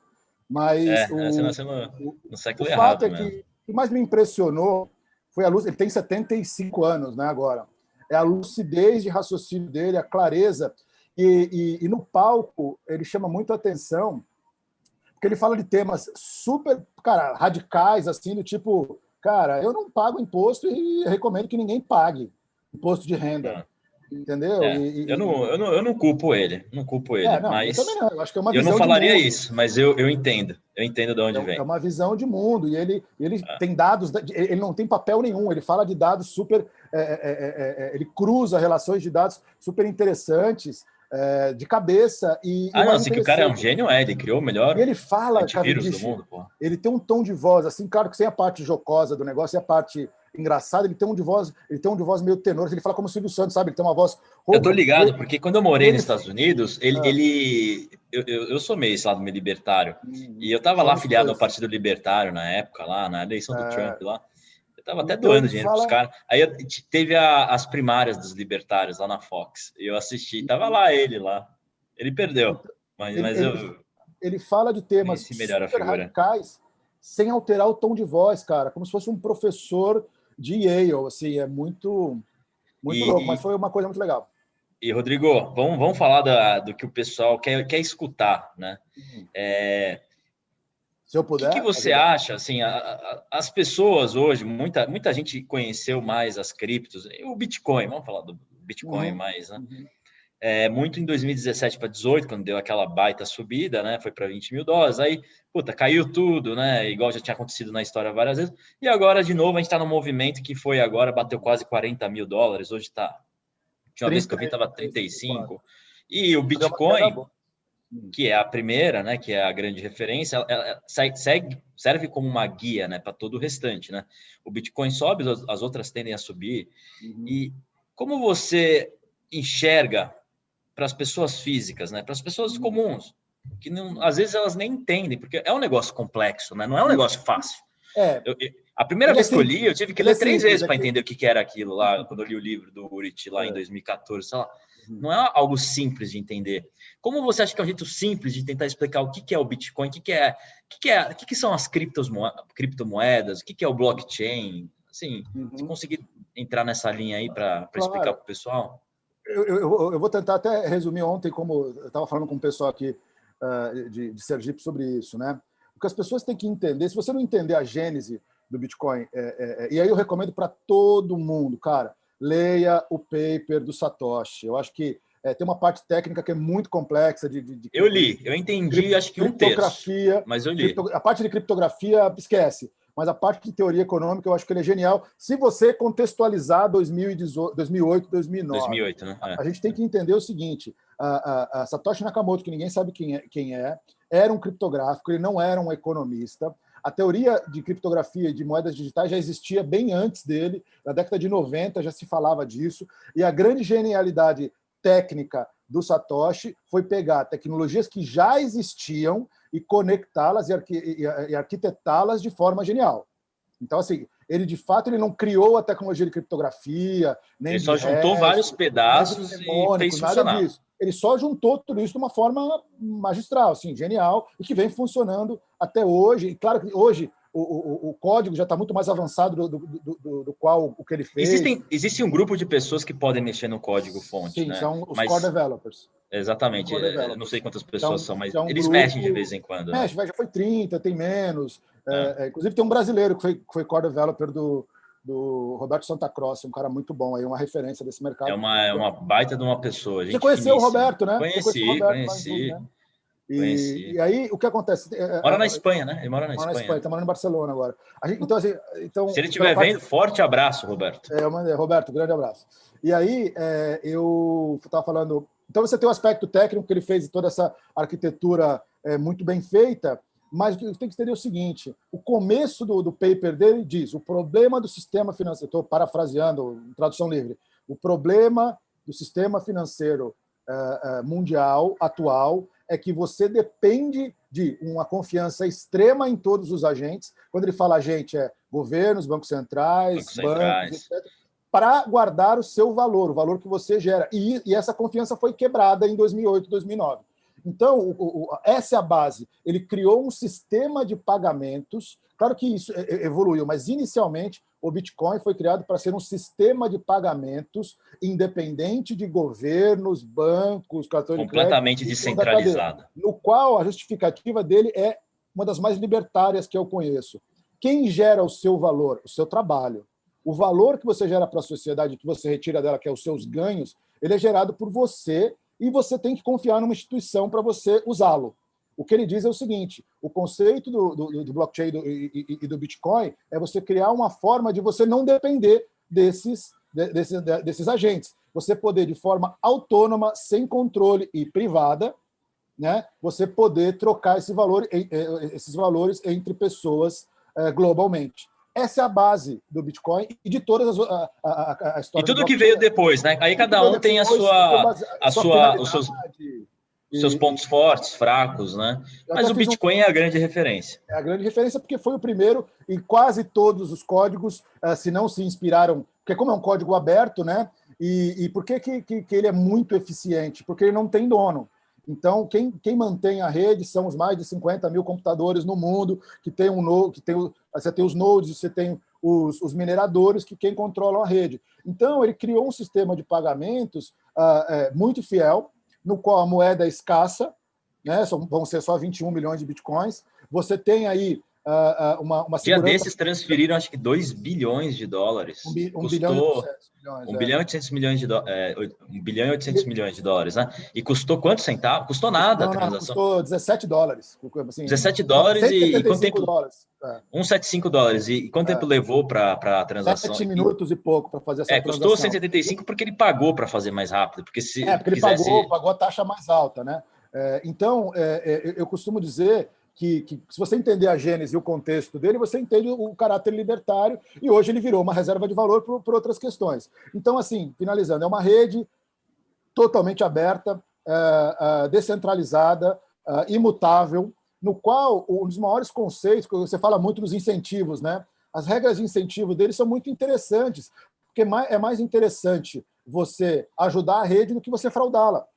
Mas. É, o, nasceu no, no século o errado. Fato é que o que mais me impressionou foi a luz. Ele tem 75 anos, né, agora. É a lucidez de raciocínio dele, a clareza. E, e, e no palco, ele chama muito a atenção porque ele fala de temas super, cara, radicais, assim, do tipo, cara, eu não pago imposto e recomendo que ninguém pague imposto de renda. Entendeu? É, e, eu, não, eu, não, eu não culpo ele, não culpo ele, é, não, mas eu, não. eu, acho que é uma eu não falaria isso, mas eu, eu entendo, eu entendo de onde é, vem. É uma visão de mundo e ele, ele é. tem dados, ele não tem papel nenhum, ele fala de dados super, é, ele cruza relações de dados super interessantes de cabeça e. Ah, não, assim que o cara é um gênio, é, ele criou o melhor. E ele fala, cara, do mundo, pô. ele tem um tom de voz assim, claro que sem a parte jocosa do negócio e a parte engraçado, ele tem um de voz, ele tem um de voz meio tenor, ele fala como o Silvio Santos, sabe? Ele tem uma voz. Eu tô ligado, porque quando eu morei ele... nos Estados Unidos, ele. Ah. ele eu, eu, eu, sou meio esse lado meio libertário. Hum, e eu tava lá afiliado ao Partido Libertário na época, lá, na eleição do é. Trump lá. Eu tava até então, doando dinheiro fala... pros caras. Aí eu, teve a, as primárias dos libertários lá na Fox. E eu assisti, tava lá ele lá. Ele perdeu. Mas, ele, mas eu. Ele fala de temas super radicais sem alterar o tom de voz, cara, como se fosse um professor de Yale, assim, é muito, muito e, louco, mas foi uma coisa muito legal. E, Rodrigo, vamos, vamos falar da, do que o pessoal quer, quer escutar, né? Uhum. É, Se eu puder. O que, que você acha, assim, a, a, as pessoas hoje, muita, muita gente conheceu mais as criptos, o Bitcoin, vamos falar do Bitcoin uhum. mais, né? Uhum. É, muito em 2017 para 2018, quando deu aquela baita subida, né? Foi para 20 mil dólares. Aí, puta, caiu tudo, né? Igual já tinha acontecido na história várias vezes. E agora, de novo, a gente está no movimento que foi agora, bateu quase 40 mil dólares. Hoje está. Tinha uma vez que eu vi, estava 35. E o Bitcoin, que é a primeira, né? Que é a grande referência, ela, ela segue, serve como uma guia, né? Para todo o restante, né? O Bitcoin sobe, as outras tendem a subir. Uhum. E como você enxerga para as pessoas físicas, né? Para as pessoas uhum. comuns, que não, às vezes elas nem entendem, porque é um negócio complexo, né? Não é um negócio fácil. É. Eu, eu, a primeira ele vez que eu li, eu tive que ler três vezes para entender o que, que era aquilo lá, uhum. quando eu li o livro do Urit lá é. em 2014, sei lá. Uhum. Não é algo simples de entender. Como você acha que é um jeito simples de tentar explicar o que, que é o Bitcoin, o que, que é, o que, que é, o que, que são as criptomoedas, o que, que é o blockchain? Assim, uhum. se conseguir entrar nessa linha aí para claro. explicar para o pessoal. Eu, eu, eu, vou tentar até resumir ontem, como eu estava falando com o pessoal aqui uh, de, de Sergipe sobre isso, né? Porque as pessoas têm que entender, se você não entender a gênese do Bitcoin, é, é, é, e aí eu recomendo para todo mundo, cara, leia o paper do Satoshi. Eu acho que é, tem uma parte técnica que é muito complexa de, de, de eu li, eu entendi, acho que um terço, mas eu li. Cripto, a parte de criptografia esquece mas a parte de teoria econômica eu acho que ele é genial. Se você contextualizar 2018, 2008, 2009. 2008, né? É. A gente tem que entender o seguinte: a, a, a Satoshi Nakamoto, que ninguém sabe quem é, quem é, era um criptográfico, ele não era um economista. A teoria de criptografia e de moedas digitais já existia bem antes dele, na década de 90 já se falava disso, e a grande genialidade técnica do Satoshi foi pegar tecnologias que já existiam e conectá-las e, e arquitetá-las de forma genial. Então, assim, ele de fato ele não criou a tecnologia de criptografia, nem ele só juntou vários pedaços e fez nada disso. Ele só juntou tudo isso de uma forma magistral, assim, genial, e que vem funcionando até hoje. E claro que hoje o, o, o, código já está muito mais avançado do, do, do, do, qual o que ele fez. Existem, existe um grupo de pessoas que podem mexer no código fonte, Sim, né? são os mas... core developers. Exatamente. É, não sei quantas pessoas então, são, mas é um eles grupo, mexem de vez em quando. Né? Mexe, né? já foi 30, tem menos. É. É, inclusive tem um brasileiro que foi, que foi core developer do, do Roberto Santa Cross, um cara muito bom aí, uma referência desse mercado. É uma, é uma baita de uma pessoa. Você conheceu o Roberto, né? Conheci, Roberto, conheci. Né? E, e, aí, o que acontece? É, mora na Espanha, né? Ele mora na mora Espanha. Espanha, está morando em Barcelona agora. Gente, então, assim, então, Se ele estiver parte... vendo, forte abraço, Roberto. É, mandei, Roberto, grande abraço. E aí, é, eu estava falando. Então, você tem o aspecto técnico que ele fez toda essa arquitetura é, muito bem feita, mas o que tem que entender é o seguinte: o começo do, do paper dele diz o problema do sistema financeiro, estou parafraseando, tradução livre, o problema do sistema financeiro uh, uh, mundial atual é que você depende de uma confiança extrema em todos os agentes. Quando ele fala agente, é governos, bancos centrais, bancos, bancos etc. Para guardar o seu valor, o valor que você gera. E, e essa confiança foi quebrada em 2008, 2009. Então, o, o, essa é a base. Ele criou um sistema de pagamentos. Claro que isso evoluiu, mas inicialmente o Bitcoin foi criado para ser um sistema de pagamentos independente de governos, bancos, cartões completamente de crédito, descentralizado, no qual a justificativa dele é uma das mais libertárias que eu conheço. Quem gera o seu valor? O seu trabalho. O valor que você gera para a sociedade, que você retira dela, que é os seus ganhos, ele é gerado por você e você tem que confiar numa instituição para você usá-lo. O que ele diz é o seguinte: o conceito do, do, do blockchain do, e, e, do Bitcoin é você criar uma forma de você não depender desses, desses, desses agentes. Você poder, de forma autônoma, sem controle e privada, né, você poder trocar esse valor, esses valores entre pessoas eh, globalmente. Essa é a base do Bitcoin e de todas as a, a, a história. E tudo que veio depois, né? Aí cada um tem a sua, a sua, os seus, seus pontos fortes, fracos, né? Mas o Bitcoin um... é a grande referência. É a grande referência porque foi o primeiro e quase todos os códigos, eh, se não se inspiraram, porque como é um código aberto, né? E, e por que, que, que ele é muito eficiente? Porque ele não tem dono. Então, quem, quem mantém a rede são os mais de 50 mil computadores no mundo, que tem um que tem, você tem os nodes, você tem os, os mineradores, que quem controlam a rede. Então, ele criou um sistema de pagamentos uh, é, muito fiel, no qual a moeda é escassa, né, são, vão ser só 21 milhões de bitcoins. Você tem aí uh, uma, uma. Dia desses transferiram, acho que 2 bilhões de dólares. Um, bi, um Custou... bilhão milhões. 1 é. bilhão e 800 milhões de dólares. É, 1 bilhão e 800 milhões de dólares, né? E custou quanto centavo? Custou nada não, a transação. Não, custou 17 dólares. Assim, 17 dólares e, e quanto tempo? Dólares. É. 175 dólares. E, quanto é. tempo levou para a transação? 7 minutos e, e pouco para fazer essa é, transação. Custou 175 porque ele pagou para fazer mais rápido. Porque se é, porque ele quisesse... pagou, pagou a taxa mais alta, né? É, então, é, é, eu costumo dizer que, que, se você entender a gênese e o contexto dele, você entende o caráter libertário, e hoje ele virou uma reserva de valor por, por outras questões. Então, assim, finalizando, é uma rede totalmente aberta, é, é, descentralizada, é, imutável, no qual um dos maiores conceitos, você fala muito dos incentivos, né? As regras de incentivo dele são muito interessantes, porque é mais interessante você ajudar a rede do que você fraudá-la.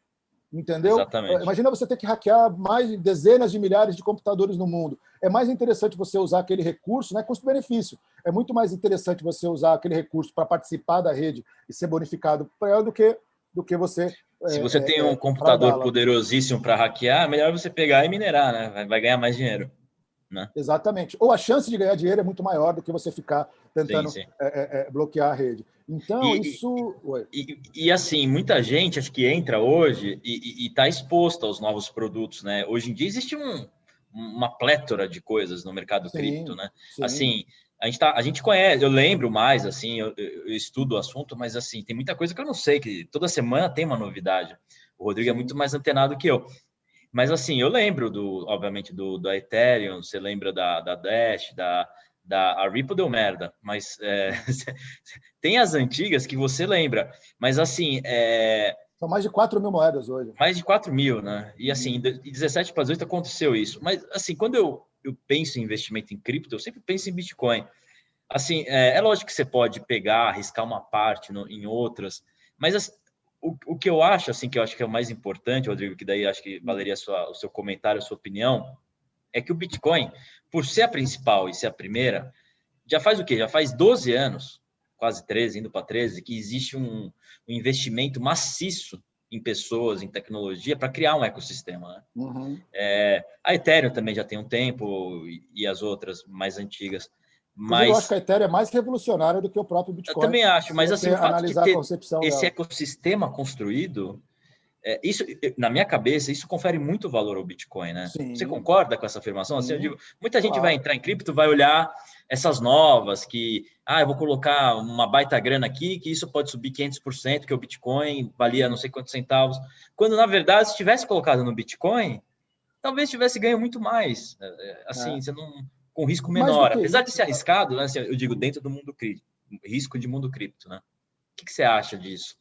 Entendeu? Exatamente. Imagina você ter que hackear mais de dezenas de milhares de computadores no mundo. É mais interessante você usar aquele recurso, né? Custo-benefício. É muito mais interessante você usar aquele recurso para participar da rede e ser bonificado do que do que você. Se você é, tem um é, computador poderosíssimo para hackear, é melhor você pegar e minerar, né? Vai ganhar mais dinheiro. Né? Exatamente. Ou a chance de ganhar dinheiro é muito maior do que você ficar tentando sim, sim. É, é, é bloquear a rede. Então, e, isso. E, e, assim, muita gente acho que entra hoje e está exposta aos novos produtos, né? Hoje em dia existe um, uma plétora de coisas no mercado sim, cripto, né? Sim. Assim, a gente, tá, a gente conhece, eu lembro mais, assim, eu, eu, estudo o assunto, mas assim, tem muita coisa que eu não sei, que toda semana tem uma novidade. O Rodrigo é muito mais antenado que eu. Mas assim, eu lembro do, obviamente, do, do Ethereum, você lembra da, da Dash, da, da a Ripple deu merda, mas é, [laughs] tem as antigas que você lembra, mas assim é, são mais de 4 mil moedas hoje. Mais de 4 mil, né? E assim, de 17 para 18 aconteceu isso. Mas assim, quando eu, eu penso em investimento em cripto, eu sempre penso em Bitcoin. Assim, é, é lógico que você pode pegar, arriscar uma parte no, em outras, mas assim, o, o que eu acho, assim, que eu acho que é o mais importante, Rodrigo, que daí acho que valeria sua, o seu comentário, a sua opinião, é que o Bitcoin, por ser a principal e ser a primeira, já faz o quê? Já faz 12 anos, quase 13, indo para 13, que existe um, um, investimento maciço em pessoas, em tecnologia, para criar um ecossistema. Né? Uhum. É, a Ethereum também já tem um tempo, e, e as outras mais antigas. Mas eu acho que a Ethereum é mais revolucionária do que o próprio Bitcoin. Eu também acho, mas assim, o fato de ter esse dela. ecossistema construído é, isso, na minha cabeça, isso confere muito valor ao Bitcoin, né? Sim. Você concorda com essa afirmação? Assim, eu digo, muita gente claro. vai entrar em cripto, vai olhar essas novas que, ah, eu vou colocar uma baita grana aqui, que isso pode subir 500%, que o Bitcoin valia não sei quantos centavos. Quando, na verdade, se tivesse colocado no Bitcoin, talvez tivesse ganho muito mais. É, é, assim, é. você não com risco menor. Apesar de ser arriscado, né, assim, eu digo dentro do mundo cripto, risco de mundo cripto, né? O que, que você acha disso?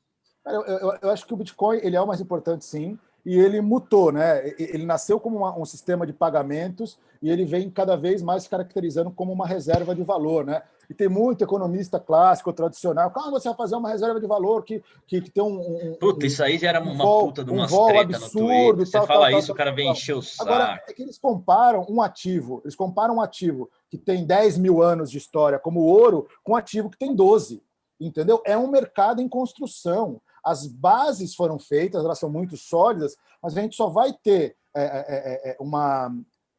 Eu, eu, eu, acho que o Bitcoin ele é o mais importante, sim, e ele mutou, né? Ele nasceu como uma, um sistema de pagamentos e ele vem cada vez mais se caracterizando como uma reserva de valor, né? E tem muito economista clássico, tradicional. Como você vai fazer uma reserva de valor que, que, que tem um, um. Puta, isso aí já era uma vol, puta de uma um absurdo. Você tal, fala tal, isso, tal, o cara vem encher o saco. Agora, é que eles comparam um ativo, eles comparam um ativo que tem 10 mil anos de história, como ouro, com um ativo que tem 12. Entendeu? É um mercado em construção as bases foram feitas, elas são muito sólidas, mas a gente só vai ter é, é, é, é uma.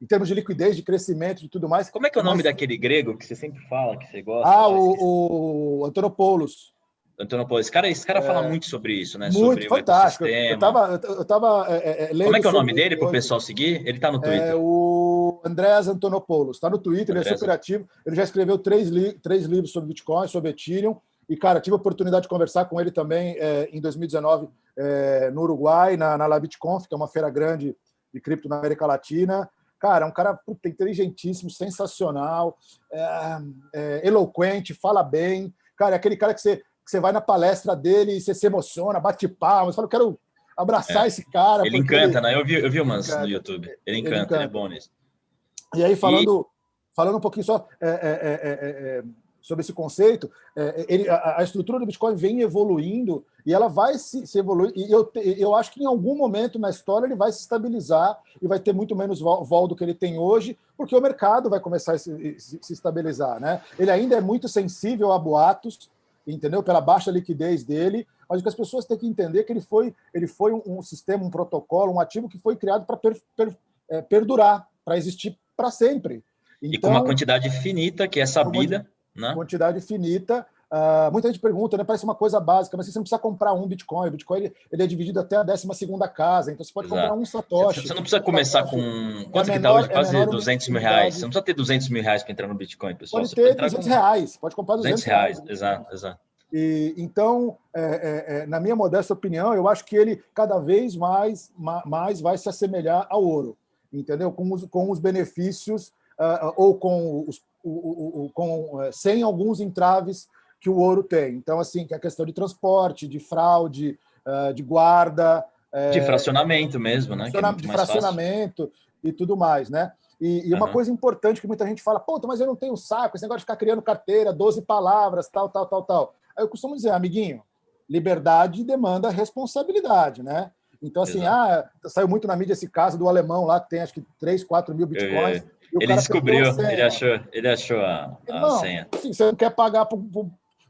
Em termos de liquidez, de crescimento e tudo mais. Como é que é o nome mas... daquele grego que você sempre fala, que você gosta? Ah, o, o Antonopoulos. Antonopoulos. Esse cara, esse cara é, fala muito sobre isso, né? Muito sobre fantástico. Eu tava, eu tava é, é Como é que é o nome dele para o pessoal seguir? Ele está no Twitter. É o Andreas Antonopoulos. Está no Twitter, ele é super ativo. Ele já escreveu três, li três livros sobre Bitcoin, sobre Ethereum. E, cara, tive a oportunidade de conversar com ele também é, em 2019 é, no Uruguai, na, na LabitConf, que é uma feira grande de cripto na América Latina. Cara, é um cara puta, inteligentíssimo, sensacional, é, é, eloquente, fala bem. Cara, é aquele cara que você, que você vai na palestra dele e você se emociona, bate palmas, fala, eu quero abraçar é. esse cara. Ele encanta, ele... né? Eu vi, eu vi umas no YouTube. Ele encanta, ele, encanta. ele é bom nisso. E aí, falando, e... falando um pouquinho só, é, é, é sobre esse conceito, é, ele, a, a, estrutura do Bitcoin vem evoluindo e ela vai se, se, evoluir. E eu, eu acho que em algum momento na história ele vai se estabilizar e vai ter muito menos vol, do que ele tem hoje, porque o mercado vai começar a se, se, se estabilizar. Né? Ele ainda é muito sensível a boatos, entendeu? Pela baixa liquidez dele, mas o que as pessoas têm que entender é que ele foi, ele foi um, um sistema, um protocolo, um ativo que foi criado para per, per, é, perdurar, para existir para sempre. Então, e com uma então, quantidade finita que é sabida né? quantidade finita. Uh, muita gente pergunta, né? Parece uma coisa básica, mas você não precisa comprar um Bitcoin. O Bitcoin ele, ele é dividido até a 12 casa, então você pode Exato. comprar um Satoshi. Você não precisa começar com. Quanto é que está hoje? Quase é 200 mil reais. Você não precisa ter 200 mil reais para entrar no Bitcoin, pessoal. Pode ter 200 com... reais, pode comprar 200, 200 reais. reais. Exato, exato. E, então, é, é, é, na minha modesta opinião, eu acho que ele cada vez mais, mais vai se assemelhar ao ouro, entendeu? Com os, com os benefícios uh, ou com os o, o, com, é, sem alguns entraves que o ouro tem. Então, assim, que é a questão de transporte, de fraude, uh, de guarda. É, de fracionamento mesmo, né? É de fracionamento e tudo mais, né? E, e uma uhum. coisa importante que muita gente fala, puta, mas eu não tenho saco, esse negócio de ficar criando carteira, 12 palavras, tal, tal, tal, tal. Aí eu costumo dizer, amiguinho, liberdade demanda responsabilidade, né? Então, assim, Exato. ah, saiu muito na mídia esse caso do alemão lá, que tem acho que 3, 4 mil bitcoins. É ele descobriu, ele achou, ele achou a, a não, senha. Assim, você não quer pagar para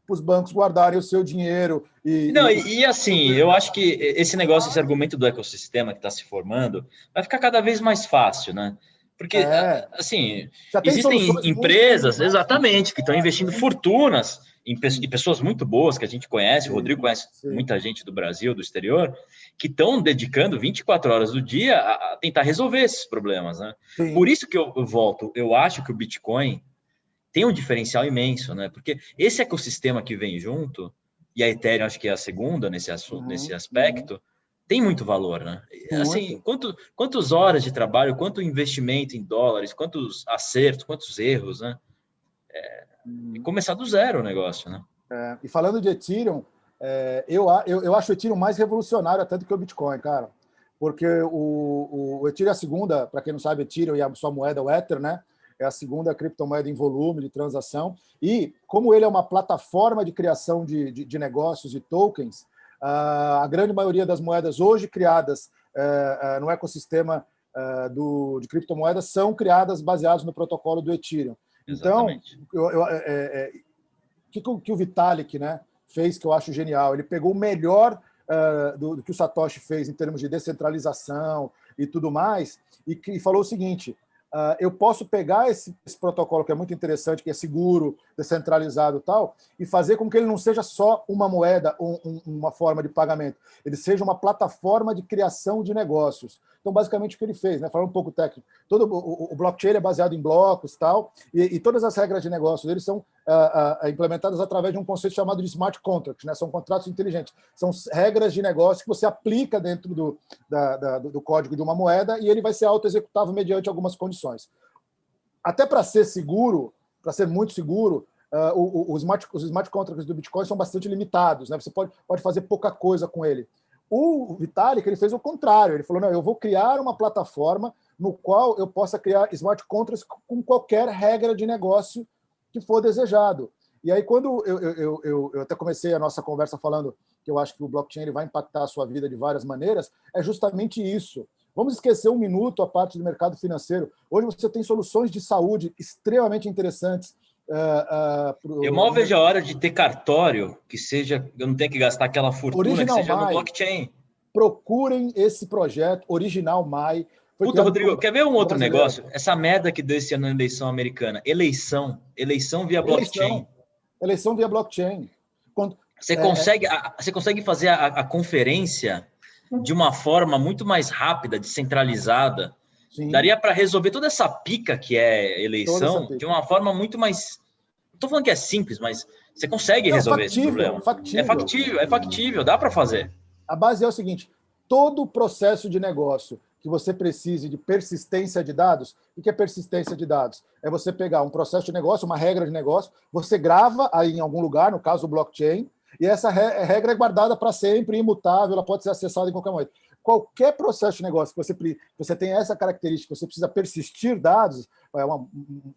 os bancos guardarem o seu dinheiro. E, não, e, e, assim, eu acho que esse negócio, esse argumento do ecossistema que está se formando, vai ficar cada vez mais fácil, né? Porque, é. assim, existem empresas, exatamente, que estão investindo fortunas em, pessoas muito boas que a gente conhece, o Rodrigo conhece sim. muita gente do Brasil, do exterior, que estão dedicando 24 horas do dia a, tentar resolver esses problemas, né? Sim. Por isso que eu, eu, volto, eu acho que o Bitcoin tem um diferencial imenso, né? Porque esse ecossistema que vem junto, e a Ethereum acho que é a segunda nesse, assunto, uhum. nesse aspecto, uhum. tem muito valor, né? Assim, quanto, quantas horas de trabalho, quanto investimento em dólares, quantos acertos, quantos erros, né? É, uhum. começar do zero o negócio, né? É, e falando de Ethereum, é, eu, eu, eu acho o Ethereum mais revolucionário até do que o Bitcoin, cara. Porque o, o Ethereum é a segunda, para quem não sabe, Ethereum e a sua moeda, o Ether, né? É a segunda criptomoeda em volume de transação. E como ele é uma plataforma de criação de, de, de negócios e tokens, a grande maioria das moedas hoje criadas é, é, no ecossistema é, do, de criptomoedas são criadas baseadas no protocolo do Ethereum. Então, Exatamente. Então, o é, que, que o Vitalik, né? fez que eu acho genial. Ele pegou o melhor uh, do, do, que o Satoshi fez em termos de descentralização e tudo mais, e, e falou o seguinte: uh, eu posso pegar esse, esse, protocolo que é muito interessante, que é seguro, descentralizado e tal, e fazer com que ele não seja só uma moeda ou um, uma forma de pagamento, ele seja uma plataforma de criação de negócios. Então, basicamente, o que ele fez, né? falando um pouco técnico, todo o, o blockchain é baseado em blocos tal, e, e todas as regras de negócio deles são uh, uh, implementadas através de um conceito chamado de smart contracts, né? são contratos inteligentes, são regras de negócio que você aplica dentro do, da, da, do código de uma moeda e ele vai ser auto-executável mediante algumas condições. Até para ser seguro, para ser muito seguro, uh, o, o, os, smart, os smart contracts do Bitcoin são bastante limitados, né? você pode, pode fazer pouca coisa com ele. O Vitalik ele fez o contrário. Ele falou: não, eu vou criar uma plataforma no qual eu possa criar smart contracts com qualquer regra de negócio que for desejado. E aí, quando eu, eu, eu, eu até comecei a nossa conversa falando que eu acho que o blockchain ele vai impactar a sua vida de várias maneiras, é justamente isso. Vamos esquecer um minuto a parte do mercado financeiro. Hoje você tem soluções de saúde extremamente interessantes Uh, uh, pro... Eu mal vejo a hora de ter cartório que seja, eu não tenho que gastar aquela fortuna Original que seja Mai, no blockchain. Procurem esse projeto, Original Mai. Puta, Rodrigo, quer ver um outro negócio? Essa merda que deu esse ano na eleição americana. Eleição. Eleição via blockchain. Eleição, eleição via blockchain. Quando, Você, é, consegue, a, você consegue fazer a, a, conferência de uma forma muito mais rápida, descentralizada. Sim. Daria para resolver toda essa pica que é eleição de uma forma muito mais. Não estou falando que é simples, mas você consegue Não, resolver factível, esse problema. Factível. É factível, é factível, dá para fazer. A base é o seguinte: todo o processo de negócio que você precise de persistência de dados. O que é persistência de dados? É você pegar um processo de negócio, uma regra de negócio, você grava aí em algum lugar, no caso o blockchain, e essa regra é guardada para sempre, imutável, ela pode ser acessada em qualquer momento. Qualquer processo de negócio que você, você tem essa característica, você precisa persistir dados, é uma,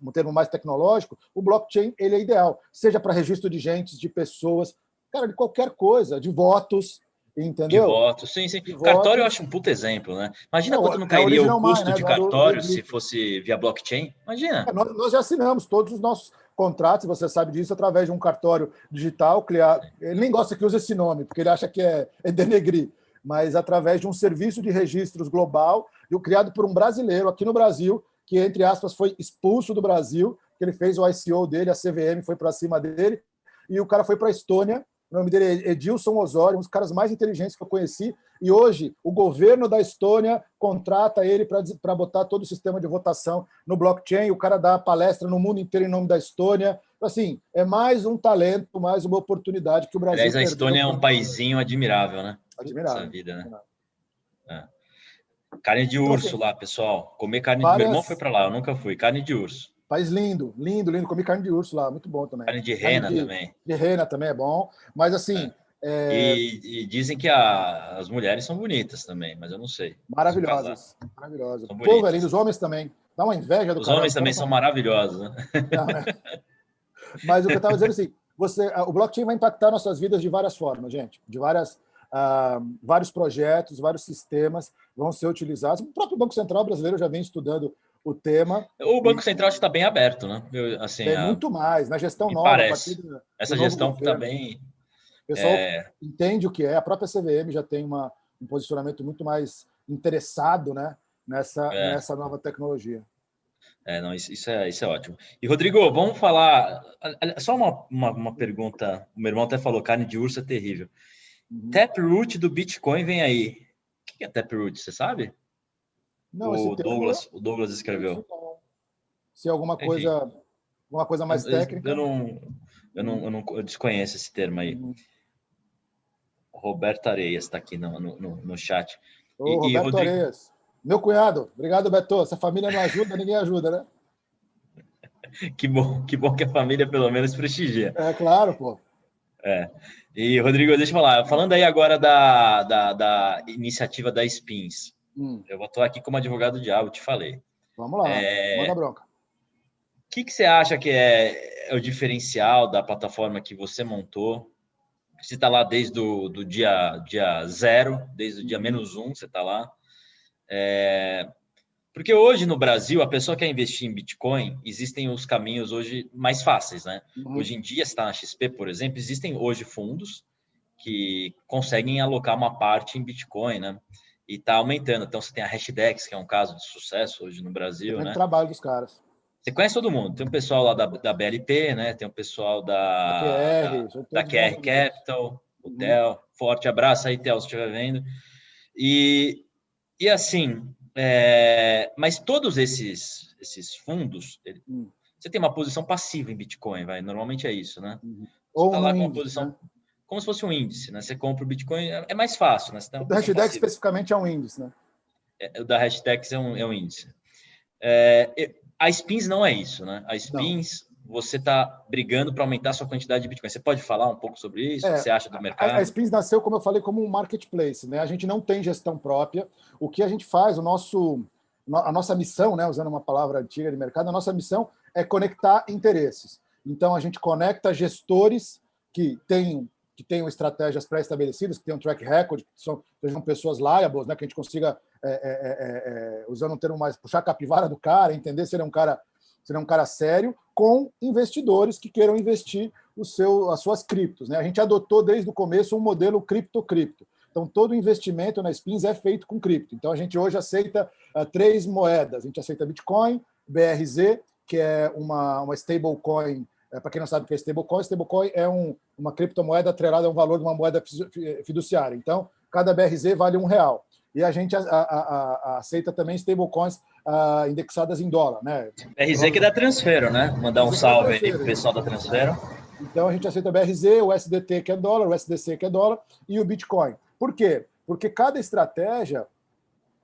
um termo mais tecnológico, o blockchain ele é ideal, seja para registro de gente, de pessoas, cara, de qualquer coisa, de votos, Entendeu? De voto, sim, sim. De cartório voto. eu acho um puto exemplo, né? Imagina não, quanto não é cairia o custo mais, né? de cartório se fosse via blockchain. Imagina. É, nós, nós, já assinamos todos os nossos contratos, você sabe disso, através de um cartório digital. Ele nem gosta que use esse nome, porque ele acha que é, é denegrir, mas através de um serviço de registros global, criado por um brasileiro aqui no Brasil, que, entre aspas, foi expulso do Brasil, que ele fez o ICO dele, a CVM foi para cima dele, e o cara foi para a Estônia o nome dele é Edilson Osório, um dos caras mais inteligentes que eu conheci. E hoje o governo da Estônia contrata ele para botar todo o sistema de votação no blockchain. O cara dá palestra no mundo inteiro em nome da Estônia. Assim, é mais um talento, mais uma oportunidade que o Brasil. Aliás, a Estônia é um paísinho admirável, né? Admirável. Essa vida, né? É. Carne de urso então, assim, lá, pessoal. Comer carne várias... de meu irmão foi para lá, eu nunca fui. Carne de urso. País lindo, lindo, lindo. Comi carne de urso lá, muito bom também. Carne de rena carne de, também. De rena também é bom. Mas assim. É. É... E, e, dizem que a, as mulheres são bonitas também, mas eu não sei. Maravilhosas. Maravilhosas. O povo é lindo, os homens também. Dá uma inveja do Os homens também são maravilhosos, né? Não, é. Mas o que eu estava dizendo é assim, você, o blockchain vai impactar nossas vidas de várias formas, gente. De várias, uh, vários projetos, vários sistemas vão ser utilizados. O próprio Banco Central brasileiro já vem estudando o tema. O Banco Central está bem aberto, né? Eu, assim, Tem a... muito mais. Na gestão nova, parece. Essa gestão está bem. O pessoal é... entende o que é. A própria CVM já tem uma, um posicionamento muito mais interessado né, nessa, é. nessa nova tecnologia. É, não, isso, isso, é, isso é ótimo. E, Rodrigo, vamos falar. Só uma, uma, uma pergunta. O meu irmão até falou: carne de urso é terrível. Uhum. Taproot do Bitcoin vem aí. O que é Taproot? Você sabe? Não, o Douglas, o Douglas escreveu. Se é alguma coisa, Enfim, alguma coisa mais eu, técnica. Eu não, eu não, eu não eu desconheço esse termo aí. Uhum. Roberto Areias está aqui no, no, no chat. Ô, e, Roberto e Rodrigo... Areias. Meu cunhado, obrigado, Beto. Se a família não ajuda, ninguém ajuda, né? [laughs] que bom, que bom que a família pelo menos prestigia. É claro, pô. É. E, Rodrigo, deixa eu falar, falando aí agora da, da, da iniciativa da Spins, Hum. Eu vou estar aqui como advogado do diabo, te falei. Vamos lá, é... manda bronca. O que, que você acha que é, é, o diferencial da plataforma que você montou? Você está lá desde o do dia, dia zero, desde o dia menos um, você está lá. É... Porque hoje no Brasil, a pessoa que quer investir em Bitcoin, existem os caminhos hoje mais fáceis, né? Uhum. Hoje em dia, está na XP, por exemplo, existem hoje fundos que conseguem alocar uma parte em Bitcoin, né? E está aumentando. Então você tem a Hashdex, que é um caso de sucesso hoje no Brasil, né? trabalho dos caras. Você conhece todo mundo. Tem um pessoal lá da, da BLP, né? Tem um pessoal da, QR, da, da QR Capital, o uhum. Theo. Forte abraço aí, Theo, se estiver vendo. E, e assim, é, mas todos esses, esses fundos, ele, uhum. você tem uma posição passiva em Bitcoin, vai. Normalmente é isso, né? Uhum. Ou tá lá com uma posição. Né? Como se fosse um índice, né? Você compra o Bitcoin, é, é mais fácil, né? o da Hashdex especificamente é um índice, né? É, o da Hashdex é um, é um índice. É, a Spins não é isso, né? A Spins, não. você está brigando para aumentar a sua quantidade de Bitcoin. Você pode falar um pouco sobre isso? É, o que você acha do mercado? A, a Spins nasceu, como eu falei, como um marketplace, né? A gente não tem gestão própria. O que a gente faz, o nosso, a nossa missão, né? Usando uma palavra antiga de mercado, a nossa missão é conectar interesses. Então, a gente conecta gestores que têm que tenham estratégias pré-estabelecidas, que tenham track record, que são, sejam pessoas liables, né, que a gente consiga, é, é, é, é, usando um termo mais, puxar a capivara do cara, entender se ele é um cara, se é um cara sério, com investidores que queiram investir o seu, as suas criptos. Né? A gente adotou desde o começo um modelo cripto-cripto. Então, todo investimento na Spins é feito com cripto. Então, a gente hoje aceita uh, três moedas. A gente aceita Bitcoin, BRZ, que é uma, uma stablecoin É, Para quem não sabe o que é stablecoin, stablecoin é um, uma criptomoeda atrelada a um valor de uma moeda fiduciária. Então, cada BRZ vale um real. E a gente a, a, a, aceita também stablecoins indexadas em dólar. Né? BRZ que dá transfero, né? Mandar um salve aí para o pessoal da Transfero. Então, a gente aceita BRZ, o SDT, que é dólar, o SDC, que é dólar, e o Bitcoin. Por quê? Porque cada estratégia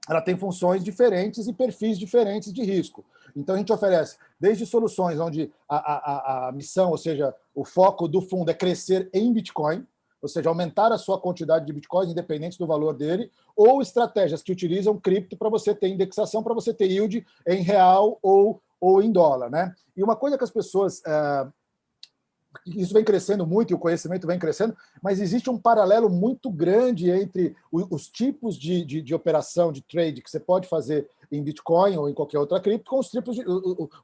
ela tem funções diferentes e perfis diferentes de risco. Então, a gente oferece desde soluções onde a, a, a missão, ou seja, o foco do fundo é crescer em Bitcoin, ou seja, aumentar a sua quantidade de bitcoins, independente do valor dele, ou estratégias que utilizam cripto para você ter indexação, para você ter yield em real ou, ou em dólar. Né? E uma coisa que as pessoas. É, isso vem crescendo muito e o conhecimento vem crescendo, mas existe um paralelo muito grande entre os tipos de, de, de operação, de trade que você pode fazer em Bitcoin ou em qualquer outra cripto com os, tipos de,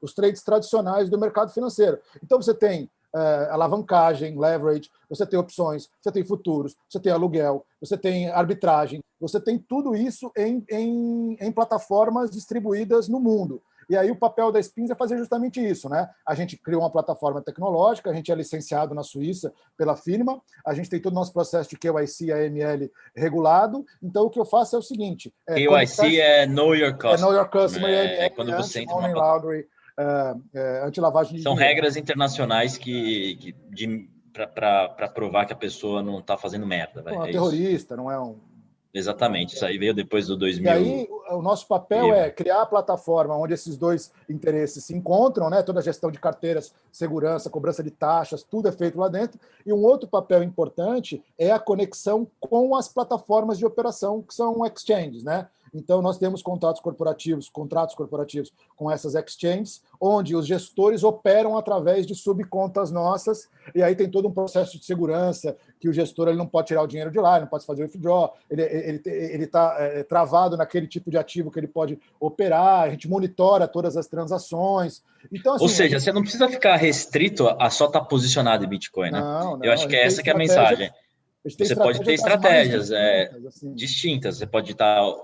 os trades tradicionais do mercado financeiro. Então você tem é, alavancagem, leverage, você tem opções, você tem futuros, você tem aluguel, você tem arbitragem, você tem tudo isso em, em, em plataformas distribuídas no mundo. E aí o papel da Spins é fazer justamente isso, né? A gente criou uma plataforma tecnológica, a gente é licenciado na Suíça pela firma, a gente tem todo o nosso processo de KYC, AML regulado. Então o que eu faço é o seguinte: é KYC é Know Your Customer. É Know Your Customer, é, é, é quando você entra na laundry, é, é, anti-lavagem de São dinheiro. regras internacionais que, que para provar que a pessoa não está fazendo merda. Não é, é terrorista, não é um Exatamente, isso aí veio depois do 2000. E aí, o nosso papel é criar a plataforma onde esses dois interesses se encontram, né? toda a gestão de carteiras, segurança, cobrança de taxas, tudo é feito lá dentro. E um outro papel importante é a conexão com as plataformas de operação, que são exchanges, né? Então, nós temos contratos corporativos, contratos corporativos com essas exchanges, onde os gestores operam através de subcontas nossas, e aí tem todo um processo de segurança, que o gestor ele não pode tirar o dinheiro de lá, ele não pode fazer o withdraw, ele está é, travado naquele tipo de ativo que ele pode operar, a gente monitora todas as transações. Então, assim, Ou seja, gente... você não precisa ficar restrito a só estar tá posicionado em Bitcoin, né? Não, não, Eu acho que é essa que é a mensagem. Você pode ter estratégias é, assim. distintas. Você pode estar tá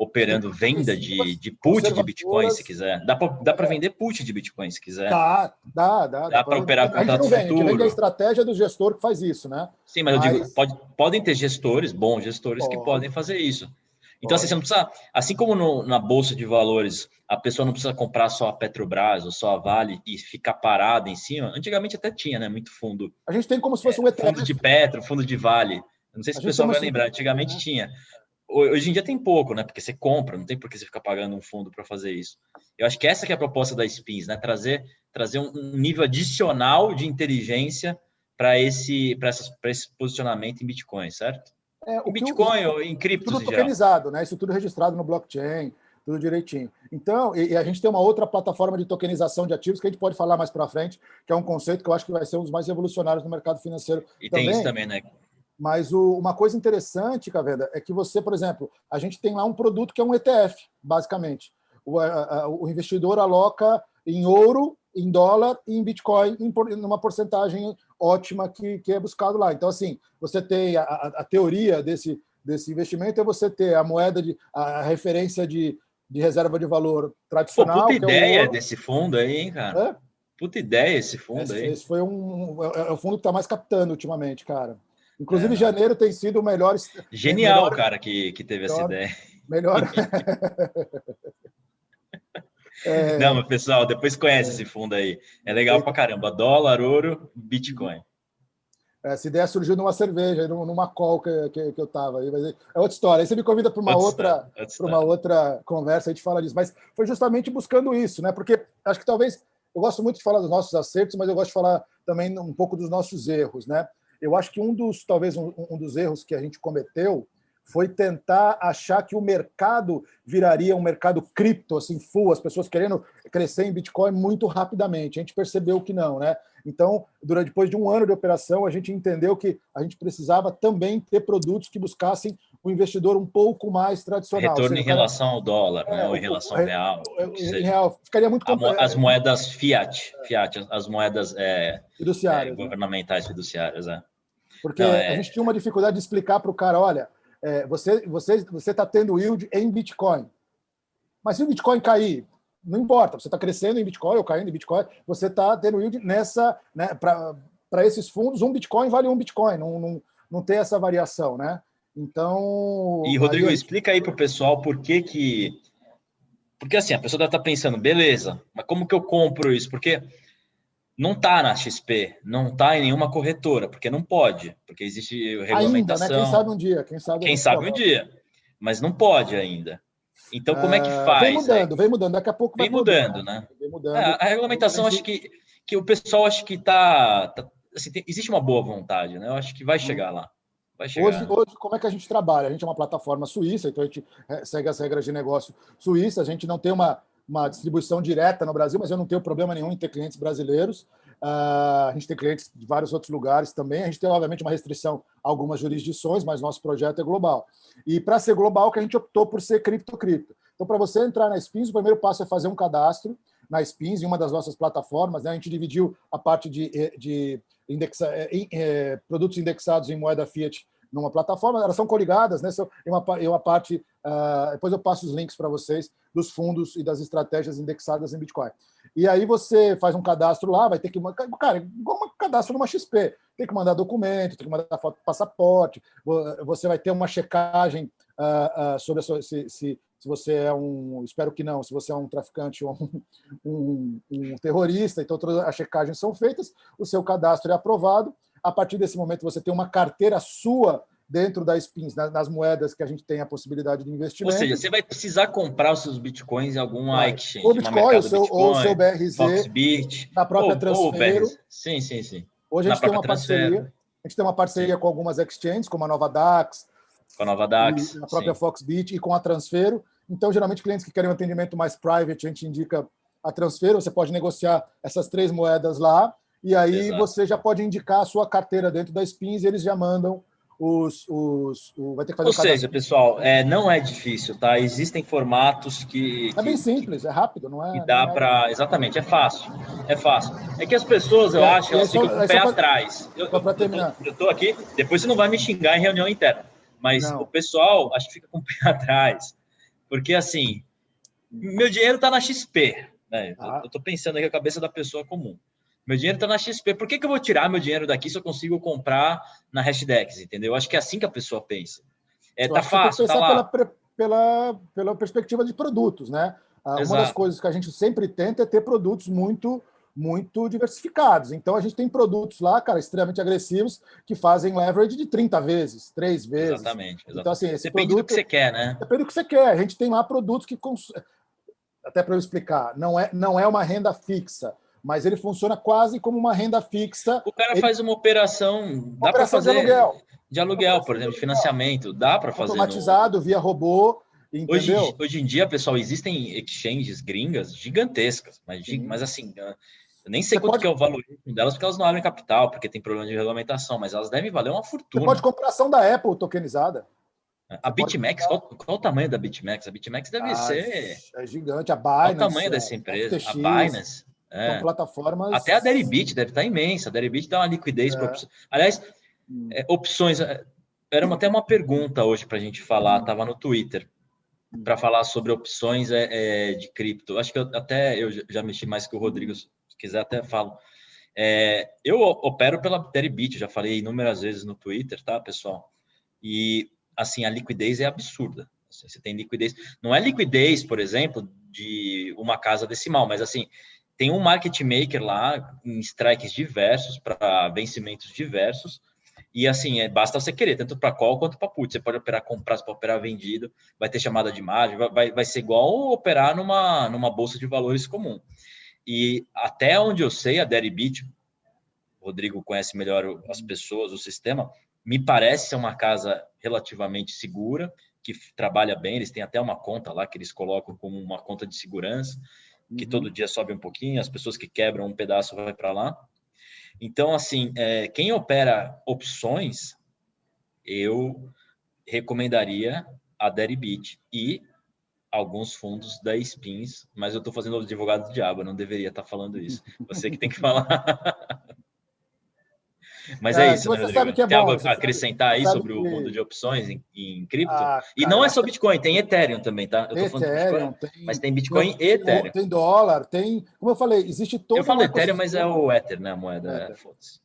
operando venda de, de put de Bitcoin, se quiser. Dá para vender put de Bitcoin, se quiser. Dá, dá, dá. Dá, para operar contrato futuro. Vende a estratégia do gestor que faz isso, né? Sim, mas, mas... eu digo, pode, podem ter gestores, bons gestores, pode. que podem fazer isso. Então, assim, você não precisa, assim como no, na bolsa de valores, a pessoa não precisa comprar só a Petrobras ou só a Vale e ficar parada em cima. Antigamente até tinha, né? Muito fundo. A gente tem como se fosse um ETF. Fundo de Petro, fundo de Vale. Não sei se o pessoal vai lembrar. Antigamente né? tinha. Hoje em dia tem pouco, né? Porque você compra, não tem por que você ficar pagando um fundo para fazer isso. Eu acho que essa que é a proposta da Spins, né? Trazer, trazer um nível adicional de inteligência para esse, esse posicionamento em Bitcoin, certo? É, em Bitcoin ou em criptos Tudo tokenizado, né? Isso tudo registrado no blockchain, tudo direitinho. Então, e, e, a gente tem uma outra plataforma de tokenização de ativos que a gente pode falar mais para frente, que é um conceito que eu acho que vai ser um dos mais revolucionários no mercado financeiro. E também. tem isso também, né? Mas o, uma coisa interessante, Cavenda, é que você, por exemplo, a gente tem lá um produto que é um ETF, basicamente. O, a, o investidor aloca em ouro, em dólar e em Bitcoin em, numa porcentagem ótima que, que é buscado lá. Então, assim, você tem a, a, teoria desse, desse investimento é você ter a moeda de a referência de, de reserva de valor tradicional. Pô, puta é ideia é desse fundo aí, hein, cara? É? Puta ideia esse fundo esse, aí. Esse foi um. É, é o fundo que está mais captando ultimamente, cara. Inclusive, é. janeiro tem sido o melhor. Genial, melhor, cara, que, que teve melhor, essa ideia. Melhor. [laughs] é... Não, mas pessoal, depois conhece é. esse fundo aí. É legal pra caramba. Dólar, ouro, Bitcoin. Essa ideia surgiu numa cerveja, numa call que, que, que eu estava. É outra história. Aí você me convida para uma outra, outra para uma outra conversa, a gente fala disso. Mas foi justamente buscando isso, né? Porque acho que talvez eu gosto muito de falar dos nossos acertos, mas eu gosto de falar também um pouco dos nossos erros, né? Eu acho que um dos, talvez um, um dos erros que a gente cometeu foi tentar achar que o mercado viraria um mercado cripto, assim, full, as pessoas querendo crescer em Bitcoin muito rapidamente. A gente percebeu que não, né? Então, durante, depois de um ano de operação, a gente entendeu que a gente precisava também ter produtos que buscassem o investidor um pouco mais tradicional. Retorno seja, em relação ao dólar, é, né? ou em relação ao real. Em real. Ficaria muito complexo. As moedas fiat, fiat as moedas é, fiduciárias, é, governamentais fiduciárias, é. Porque Não, é... a gente tinha uma dificuldade de explicar para o cara, olha, é, você você você está tendo yield em Bitcoin, mas se o Bitcoin cair não importa, você está crescendo em Bitcoin ou caindo em Bitcoin, você está tendo yield nessa, né, para esses fundos, um Bitcoin vale um Bitcoin, não, não, não tem essa variação, né? Então. E, Rodrigo, aí... explica aí para o pessoal por que que. Porque assim, a pessoa deve estar tá pensando, beleza, mas como que eu compro isso? Porque não está na XP, não está em nenhuma corretora, porque não pode, porque existe regulamentação. Ainda, né? Quem sabe um dia, quem sabe. Quem sabe um dia, mas não pode ainda. Então, como é que ah, faz? Vem mudando, vem mudando. Daqui a pouco vem mudando, né? Vem mudando. É, a regulamentação, acho que, que o pessoal acho que está. Tá, assim, tem, existe uma boa vontade, né? Eu acho que vai uhum. chegar lá. Hoje, hoje, como é que a gente trabalha? A gente é uma plataforma suíça, então a gente é, segue as regras de negócio suíça. A gente não tem uma, uma distribuição direta no Brasil, mas eu não tenho problema nenhum em ter clientes brasileiros. Uh, a gente tem clientes de vários outros lugares também. A gente tem, obviamente, uma restrição a algumas jurisdições, mas nosso projeto é global. E para ser global, que a gente optou por ser cripto-cripto. Então, para você entrar na Spins, o primeiro passo é fazer um cadastro na Spins, em uma das nossas plataformas. Né? A gente dividiu a parte de, eh, de indexa, é, produtos indexados em moeda fiat numa plataforma, elas são coligadas, né? Em uma, uma parte, uh, depois eu passo os links para vocês dos fundos e das estratégias indexadas em Bitcoin. E aí você faz um cadastro lá, vai ter que. Cara, igual um cadastro numa XP. Tem que mandar documento, tem que mandar foto passaporte, você vai ter uma checagem uh, uh, sobre sua, se, se, se, você é um. Espero que não, se você é um traficante ou um, um, um terrorista, então todas as checagens são feitas, o seu cadastro é aprovado. A partir desse momento, você tem uma carteira sua dentro da Spins, nas moedas que a gente tem a possibilidade de investimento. Ou seja, você vai precisar comprar os seus bitcoins em alguma vai. exchange. Ou Bitcoin, ou seu, Bitcoin, ou seu BRZ, Foxbit, na própria. Ou sim, sim, sim. Hoje a gente tem uma parceria. A gente tem uma parceria sim. com algumas exchanges, como a Nova Dax, com a Nova Dax, a própria sim. Foxbit e com a Transfero. Então, geralmente, clientes que querem um atendimento mais private, a gente indica a Transfero. Você pode negociar essas três moedas lá. E aí Exato. você já pode indicar a sua carteira dentro da Spins e eles já mandam os, os, o, vai ter que fazer Ou seja, pessoal, é, não é difícil, tá? Existem formatos que. É bem simples, que, é rápido, não é? E dá é... para. Exatamente, é fácil. É fácil. É que as pessoas, eu é, acho, elas ficam com o pé pra, atrás. Eu, eu, terminar. eu, tô, aqui, depois você não vai me xingar em reunião interna, mas não. o pessoal acho que fica com o pé [laughs] atrás. Porque assim, meu dinheiro está na XP. Né? Ah. Eu estou pensando aqui a cabeça da pessoa comum. Meu dinheiro está na XP. Por que, que eu vou tirar meu dinheiro daqui se eu consigo comprar na Hashdex? Entendeu? Acho que é assim que a pessoa pensa. É, tá fácil, tá lá. Pela, pela, pela perspectiva de produtos, né? Ah, uma das coisas que a gente sempre tenta é ter produtos muito muito diversificados. Então a gente tem produtos lá, cara, extremamente agressivos que fazem leverage de 30 vezes, 3 vezes. Exatamente. exatamente. Então assim, esse depende produto, do que você quer, né? Depende do que você quer. A gente tem lá produtos que cons... até para eu explicar, não é não é uma renda fixa mas ele funciona quase como uma renda fixa. O cara ele... faz uma operação, dá para fazer de aluguel, de aluguel, por exemplo, de financiamento, dá para fazer automatizado no... via robô. Hoje, hoje em dia, pessoal, existem exchanges gringas gigantescas, mas, mas assim, eu nem sei Você quanto pode... que é o valor delas, porque elas não abrem capital, porque tem problema de regulamentação, mas elas devem valer uma fortuna. Você pode comprar ação da Apple tokenizada. A BitMEX, qual, qual, o tamanho da BitMEX? A BitMEX deve ah, ser. É gigante. A Binance. Qual o tamanho dessa empresa? FTX, a Binance. É. São plataformas. Até a Deribit deve estar imensa. A Deribit dá uma liquidez. É. Pra... Aliás, hum. é, opções. É, era até uma pergunta hoje para a gente falar, estava hum. no Twitter, hum. para falar sobre opções é, é, de cripto. Acho que eu, até eu já mexi mais que o Rodrigo, se quiser até falo. É, eu opero pela Deribit, já falei inúmeras vezes no Twitter, tá, pessoal? E assim, a liquidez é absurda. Assim, você tem liquidez. Não é liquidez, por exemplo, de uma casa decimal, mas assim, tem um market maker lá em strikes diversos para vencimentos diversos. E assim, é, basta você querer, tanto para call quanto para put. Você pode operar comprar, você pode operar vendido, vai ter chamada de margem, vai, vai ser igual operar numa, numa bolsa de valores comum. E até onde eu sei, a Deribit, Rodrigo conhece melhor as pessoas, o sistema, me parece ser uma casa relativamente segura, que trabalha bem, eles têm até uma conta lá que eles colocam como uma conta de segurança que uhum. todo dia sobe um pouquinho, as pessoas que quebram um pedaço vai para lá. Então, assim, é, quem opera opções, eu recomendaria a Deribit e alguns fundos da Spins, mas eu estou fazendo o advogado do diabo, não deveria estar falando isso. Você que tem que [laughs] falar. Mas é, é isso, né, sabe que é Tem bom, algo a acrescentar aí sobre que... o mundo de opções em, em cripto? Ah, e não é só Bitcoin, tem Ethereum também, tá? Eu tô Ethereum, Bitcoin, tem, mas tem Bitcoin e Ethereum. Tem dólar, tem... Como eu falei, existe todo Eu falo Ethereum, mas é o Ether, né, a moeda.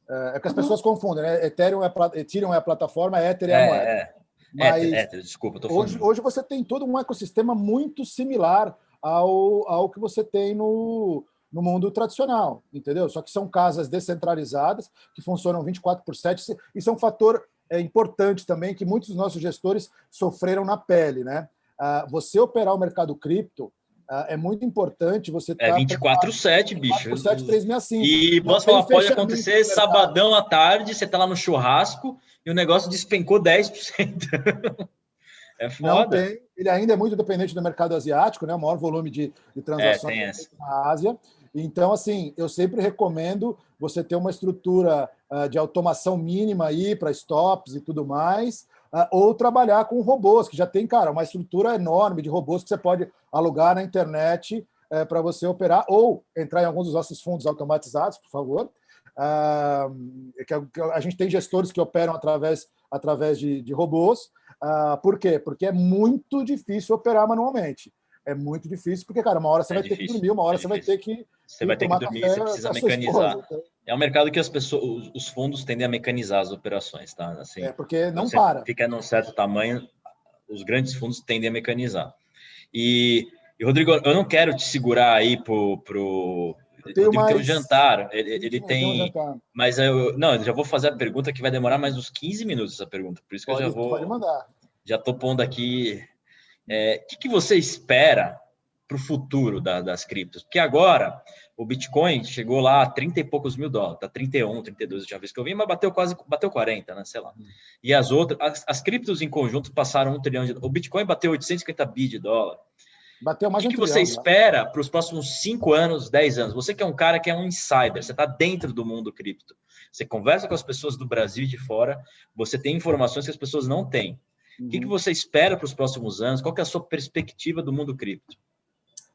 É, é que as pessoas confundem, né? Ethereum é, Ethereum é a plataforma, Ether é a moeda. É, mas Ether, Ether, desculpa, tô falando. Hoje, hoje você tem todo um ecossistema muito similar ao, ao que você tem no, no mundo tradicional, entendeu? Só que são casas descentralizadas que funcionam 24 por 7. Isso é um fator é, importante também que muitos dos nossos gestores sofreram na pele, né? Ah, você operar o mercado cripto ah, é muito importante você É 24/7, bicho. 24/7 365. E posso falar, pode acontecer sabadão à tarde, você tá lá no churrasco e o negócio despencou 10%. [laughs] é foda. Não tem. Ele ainda é muito dependente do mercado asiático, né? O maior volume de, de transações é, na Ásia. Então, assim, eu sempre recomendo você ter uma estrutura uh, de automação mínima aí para stops e tudo mais, uh, ou trabalhar com robôs, que já tem, cara, uma estrutura enorme de robôs que você pode alugar na internet uh, para você operar, ou entrar em alguns dos nossos fundos automatizados, por favor. Que a, que a gente tem gestores que operam através, através de, de robôs. por quê? Porque é muito difícil operar manualmente é muito difícil, porque, cara, uma hora você é vai difícil, ter que dormir, uma hora é você vai ter que. Você vai ter que dormir, você precisa mecanizar. Esposa. É um mercado que as pessoas, os fundos tendem a mecanizar as operações, tá? Assim, é, porque não para. Fica num certo tamanho, os grandes fundos tendem a mecanizar. E, e Rodrigo, eu não quero te segurar aí pro. pro... Rodrigo mais... tem um jantar, ele, ele tem. Um jantar. Mas eu não, eu já vou fazer a pergunta que vai demorar mais uns 15 minutos essa pergunta. Por isso que pode, eu já vou. Pode mandar. Já tô pondo aqui é, o que, que você espera para o futuro da, das criptos? Porque agora o Bitcoin chegou lá a 30 e poucos mil dólares, tá 31, 32 a última vez que eu vi, mas bateu quase, bateu 40, né? Sei lá. E as outras, as, as criptos em conjunto passaram um trilhão de O Bitcoin bateu 850 bi de dólar. Bateu mais O que, um que você espera para os próximos 5 anos, 10 anos? Você que é um cara que é um insider, você está dentro do mundo cripto. Você conversa com as pessoas do Brasil e de fora, você tem informações que as pessoas não têm. O que, que uhum. você espera para os próximos anos? Qual é a sua perspectiva do mundo cripto?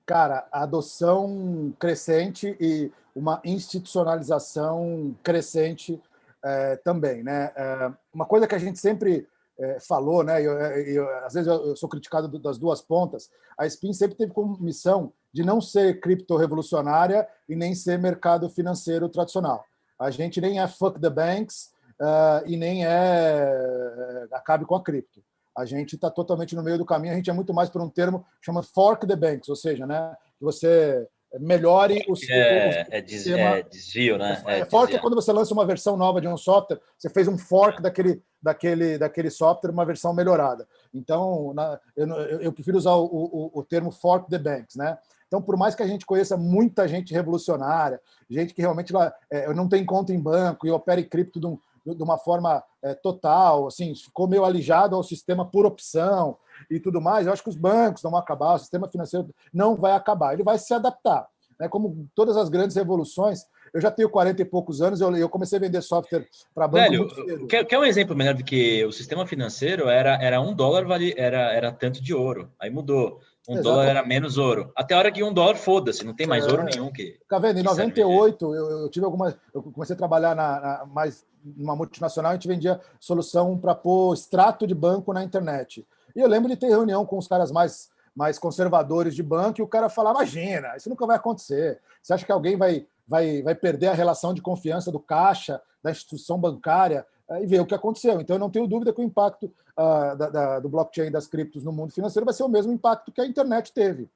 Cara, a adoção crescente e uma institucionalização crescente é, também, né? É, uma coisa que a gente sempre é, falou, né? Eu, eu, às vezes eu, eu, sou criticado das duas pontas. A Spin sempre teve como missão de não ser cripto-revolucionária e nem ser mercado financeiro tradicional. A gente nem é fuck the banks uh, e nem é acabe com a cripto a gente está totalmente no meio do caminho. A gente é muito mais por um termo que chama fork the banks, ou seja, né, que você melhore o, é, o, é, des, é desvio, né? É, é fork é quando você lança uma versão nova de um software, você fez um fork daquele, daquele, daquele software, uma versão melhorada. Então, na, eu, eu, prefiro usar o, o, o termo fork the banks, né? Então, por mais que a gente conheça muita gente revolucionária, gente que realmente é, não tem conta em banco e opera em cripto de um, de uma forma é, total, assim, ficou meio alijado ao sistema por opção e tudo mais. Eu acho que os bancos não vão acabar, o sistema financeiro não vai acabar, ele vai se adaptar. Né? Como todas as grandes revoluções, eu já tenho 40 e poucos anos, eu, eu comecei a vender software para banco. Velho, quer, quer um exemplo melhor do que o sistema financeiro era, era um dólar, vale, era, era tanto de ouro. Aí mudou. Um dólar era menos ouro. Até a hora que um dólar, foda-se, não tem mais é. ouro nenhum que. Fica vendo, em 98, eu, eu, tive alguma. Eu comecei a trabalhar na, na, mais numa multinacional, a gente vendia solução para pôr extrato de banco na internet. E eu lembro de ter reunião com os caras mais, mais conservadores de banco e o cara falar: imagina, isso nunca vai acontecer. Você acha que alguém vai, vai, vai perder a relação de confiança do caixa, da instituição bancária? E ver o que aconteceu. Então, eu não tenho dúvida que o impacto uh, da, da, do blockchain das criptos no mundo financeiro vai ser o mesmo impacto que a internet teve.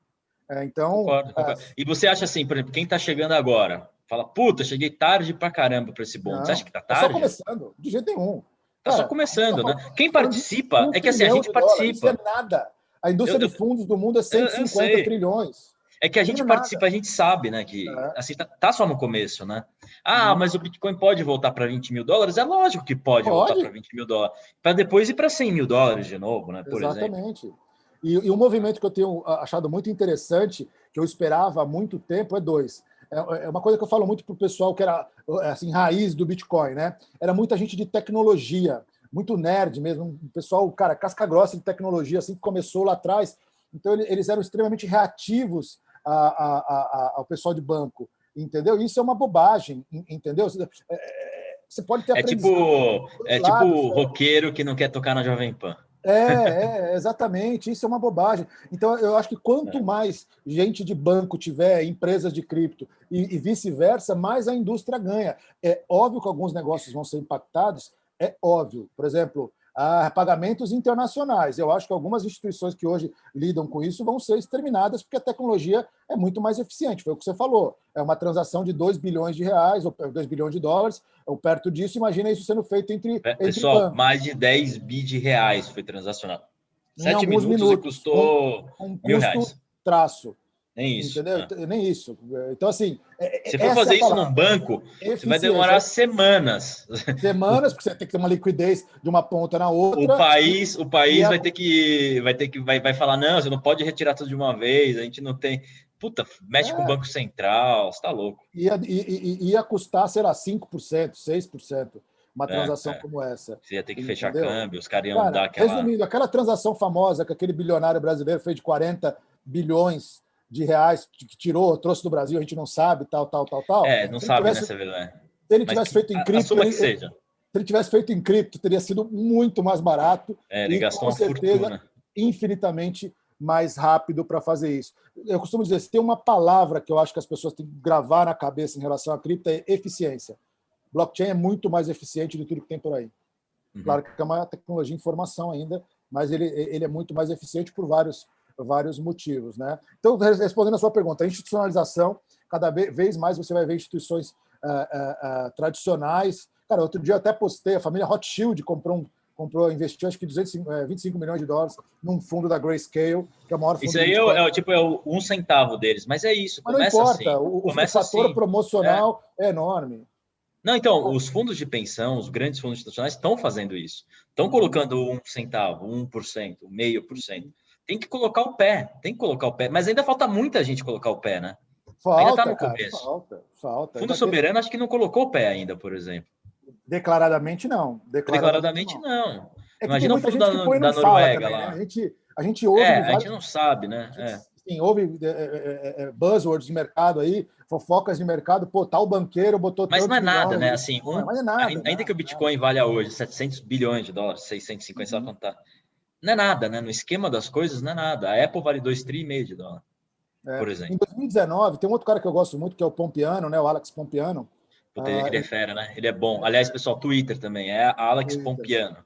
É, então. Concordo, concordo. Uh, e você acha assim, por exemplo, quem está chegando agora, Fala, puta, cheguei tarde pra caramba para esse bonde. Você acha que tá tarde? Tá só começando, de jeito nenhum. Tá Cara, só começando, tá né? Quem participa, um é que assim, a gente participa. Isso é nada. A indústria eu, de fundos do mundo é 150 eu, eu trilhões. É que a gente participa, a gente sabe, né? Que é. assim, tá, tá, só no começo, né? Ah, hum. mas o Bitcoin pode voltar para 20 mil dólares? É lógico que pode, pode. voltar para 20 mil dólares. Para depois ir para 100 mil dólares de novo, né? Por Exatamente. Exemplo. E, e um movimento que eu tenho achado muito interessante, que eu esperava há muito tempo, é dois é, é uma coisa que eu falo muito para o pessoal que era assim raiz do Bitcoin, né? Era muita gente de tecnologia, muito nerd mesmo, um pessoal, cara, casca grossa de tecnologia, assim que começou lá atrás. Então eles eram extremamente reativos a, a, a, ao pessoal de banco, entendeu? Isso é uma bobagem, entendeu? É, você pode ter É tipo, é tipo o roqueiro que não quer tocar na Jovem Pan. É, é, exatamente. Isso é uma bobagem. Então, eu acho que quanto é. mais gente de banco tiver, empresas de cripto e, e vice-versa, mais a indústria ganha. É óbvio que alguns negócios vão ser impactados, é óbvio. Por exemplo, a pagamentos internacionais. Eu acho que algumas instituições que hoje lidam com isso vão ser exterminadas porque a tecnologia é muito mais eficiente. Foi o que você falou. É uma transação de 2 bilhões de reais ou 2 bilhões de dólares, ou perto disso. Imagina isso sendo feito entre. É, pessoal, entre mais de 10 bi de reais foi transacionado. Sete minutos, minutos custou um, um mil reais. Traço. Nem isso. Entendeu? É. Nem isso. Então, assim. É, Se for fazer é isso num banco, você vai demorar semanas. Semanas, porque você tem que ter uma liquidez de uma ponta na outra. O país, o país vai ter que. Vai ter que. Vai, vai falar, não, você não pode retirar tudo de uma vez, a gente não tem. Puta, mexe é. com o Banco Central, você tá louco. Ia, ia, ia custar, sei lá, 5%, 6% uma transação é, é. como essa. Você ia ter que Entendeu? fechar câmbio, os caras iam Cara, dar aquela. Resumindo, aquela transação famosa que aquele bilionário brasileiro fez de 40 bilhões de reais que tirou, trouxe do Brasil, a gente não sabe, tal, tal, tal, tal. É, não sabe, tivesse, né. Se ele tivesse feito em cripto, ele, se ele tivesse feito em cripto, teria sido muito mais barato. É, ele e, gastou com certeza, fortuna. infinitamente mais rápido para fazer isso. Eu costumo dizer, se tem uma palavra que eu acho que as pessoas têm que gravar na cabeça em relação à cripto, é eficiência. Blockchain é muito mais eficiente do que tudo que tem por aí. Uhum. Claro que é uma tecnologia de informação ainda, mas ele, ele é muito mais eficiente por vários vários motivos. Né? Então, respondendo a sua pergunta, a institucionalização, cada vez mais você vai ver instituições uh, uh, uh, tradicionais. Cara, outro dia eu até postei, a família Rothschild comprou um, comprou, investiu acho que 225 milhões de dólares num fundo da Grayscale, que é o maior fundo. Isso aí é, é, tipo é o um centavo deles, mas é isso. Mas não importa, assim, o, o fator assim, promocional é. é enorme. Não, então, os fundos de pensão, os grandes fundos institucionais estão fazendo isso. Estão colocando um centavo, um por cento, meio por cento tem que colocar o pé, tem que colocar o pé. Mas ainda falta muita gente colocar o pé, né? Falta, ainda tá no cara, começo. Falta, falta. Fundo Soberano acho que não colocou o pé ainda, por exemplo. Declaradamente não. Declaradamente, Declaradamente não. não. É Imagina o fundo da, da Noruega também, lá. Né? A, gente, a gente ouve. É, vários... a gente não sabe, né? É. Sim, houve é, é, é, buzzwords de mercado aí, fofocas de mercado, pô, tal banqueiro botou Mas não é nada, né? Assim, um, não, é nada, ainda, nada, que o Bitcoin nada. valha hoje 700 bilhões de dólares, 650, uhum. sei lá quanto tá não é nada, né? No esquema das coisas, não é nada. A Apple vale 2,5 de dólar, é, por exemplo. Em 2019, tem um outro cara que eu gosto muito, que é o Pompiano, né? O Alex Pompiano. Puta, ah, ele é fera, né? Ele é bom. Aliás, pessoal, Twitter também, é Alex Twitter. Pompiano.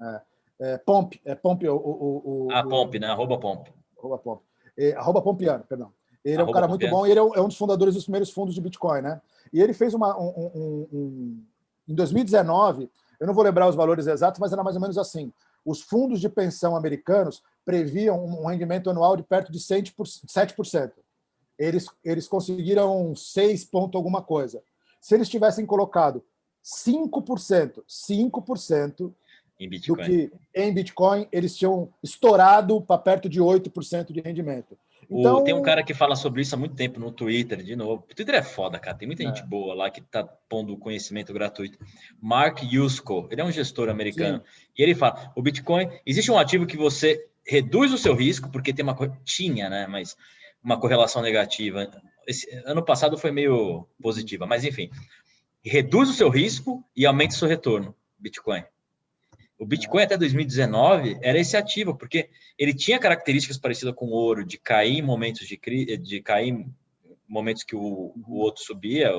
É, é Pomp, é Pomp, o... o, o ah, Pomp, né? Arroba Pomp. Arroba Pomp. É, arroba Pompiano, perdão. Ele arroba é um cara Pompiano. muito bom e ele é um, é um, dos fundadores dos primeiros fundos de Bitcoin, né? E ele fez uma... Um, um, um, em 2019, eu não vou lembrar os valores exatos, mas era mais ou menos assim os fundos de pensão americanos previam um rendimento anual de perto de 7%. Eles, eles conseguiram 6 ponto alguma coisa. Se eles tivessem colocado 5%, 5% em Bitcoin. do que em Bitcoin, eles tinham estourado para perto de 8% de rendimento. Então, tem um cara que fala sobre isso há muito tempo no Twitter, de novo. O Twitter é foda, cara. Tem muita é. gente boa lá que tá pondo conhecimento gratuito. Mark Yusko, ele é um gestor americano. Sim. E ele fala: o Bitcoin, existe um ativo que você reduz o seu risco, porque tem uma. Tinha, né? Mas uma correlação negativa. Esse, ano passado foi meio positiva, mas enfim. Reduz o seu risco e aumenta o seu retorno. Bitcoin. O Bitcoin até 2019 era esse ativo, porque ele tinha características parecidas com o ouro, de cair em momentos de, de cair em momentos que o, o outro subia,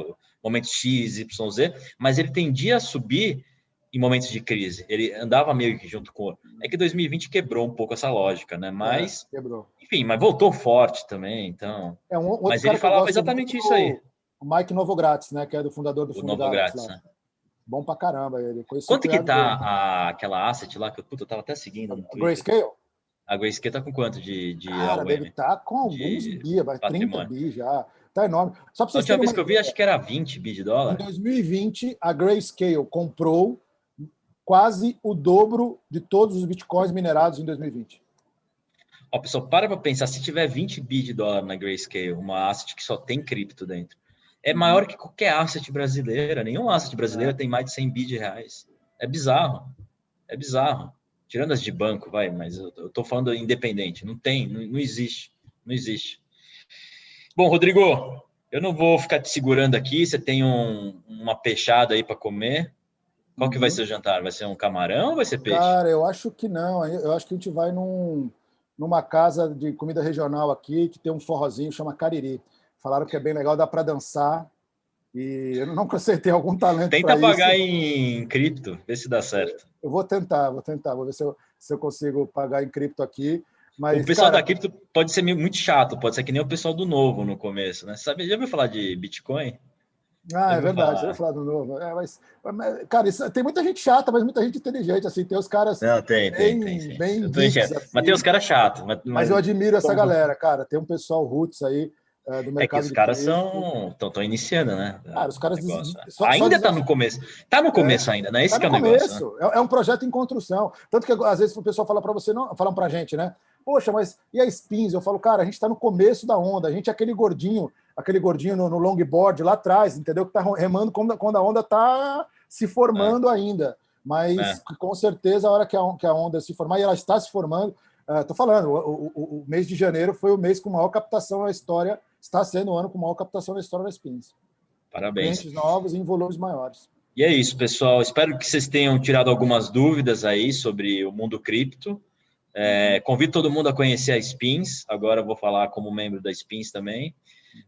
momentos X, Y, Z, mas ele tendia a subir em momentos de crise. Ele andava meio que junto com o ouro. É que 2020 quebrou um pouco essa lógica, né? Mas, é, quebrou. enfim, mas voltou forte também, então. É um, mas ele falava exatamente isso aí. O Mike Novogratz, né? Que é do fundador do Fundo Novogratz, né? Bom pra caramba ele. Quanto que tá a, aquela asset lá que eu, puta, eu tava até seguindo no Twitter. Grayscale? A Grayscale tá com quanto de, de Cara, deve estar tá com alguns bi, vai 30 bi já. Tá enorme. Só pra vocês a última vez que eu vi, acho que era 20 bi de dólar. Em 2020, a Grayscale comprou quase o dobro de todos os bitcoins minerados em 2020. Ó, pessoal, para para pensar, se tiver 20 bi de dólar na Grayscale, uma asset que só tem cripto dentro, é maior que qualquer asset brasileira. Nenhum asset brasileiro tem mais de 100 bi de reais. É bizarro. É bizarro. Tirando as de banco, vai, mas eu, tô falando independente. Não tem, não, não existe. Não existe. Bom, Rodrigo, eu não vou ficar te segurando aqui. Você tem um, uma peixada aí para comer. Qual que vai uhum. ser o jantar? Vai ser um camarão ou vai ser peixe? Cara, eu acho que não. Eu acho que a gente vai num, numa casa de comida regional aqui que tem um forrozinho, chama Cariri. Falaram que é bem legal, dá para dançar. E eu não acertei algum talento. Tenta pagar isso. em cripto, ver se dá certo. Eu vou tentar, vou tentar, vou ver se eu, se eu consigo pagar em cripto aqui. Mas, o pessoal cara... da cripto pode ser muito chato, pode ser que nem o pessoal do novo no começo, né? Sabe, já ouviu falar de Bitcoin? Ah, é verdade, falar. eu ia falar do novo. É, mas, mas, cara, isso, tem muita gente chata, mas muita gente inteligente, assim, tem os caras. Não, tem, tem, bem, tem. Bem geeks, assim. Mas tem os caras chatos. Mas, mas, eu admiro essa galera, cara. Tem um pessoal roots aí. É, do mercado é que os caras são estão iniciando, né? Cara, os caras só, ainda está no começo, está no começo é, ainda, né? Esse tá é o negócio. Né? É, é, um projeto em construção, tanto que às vezes o pessoal fala para você, não, falam para a gente, né? Poxa, mas e a Spins? Eu falo, cara, a gente está no começo da onda, a gente é aquele gordinho, aquele gordinho no, no longboard lá atrás, entendeu? Que está remando quando, quando a onda está se formando é. ainda. Mas é. com certeza, a hora que a, que a onda se formar, e ela está se formando, estou uh, falando, o, o, o, mês de janeiro foi o mês com maior captação na história, está sendo o ano com maior captação na história da Spins. Parabéns. Clientes novos em volumes maiores. E é isso, pessoal. Espero que vocês tenham tirado algumas dúvidas aí sobre o mundo cripto. É, convido todo mundo a conhecer a Spins. Agora vou falar como membro da Spins também.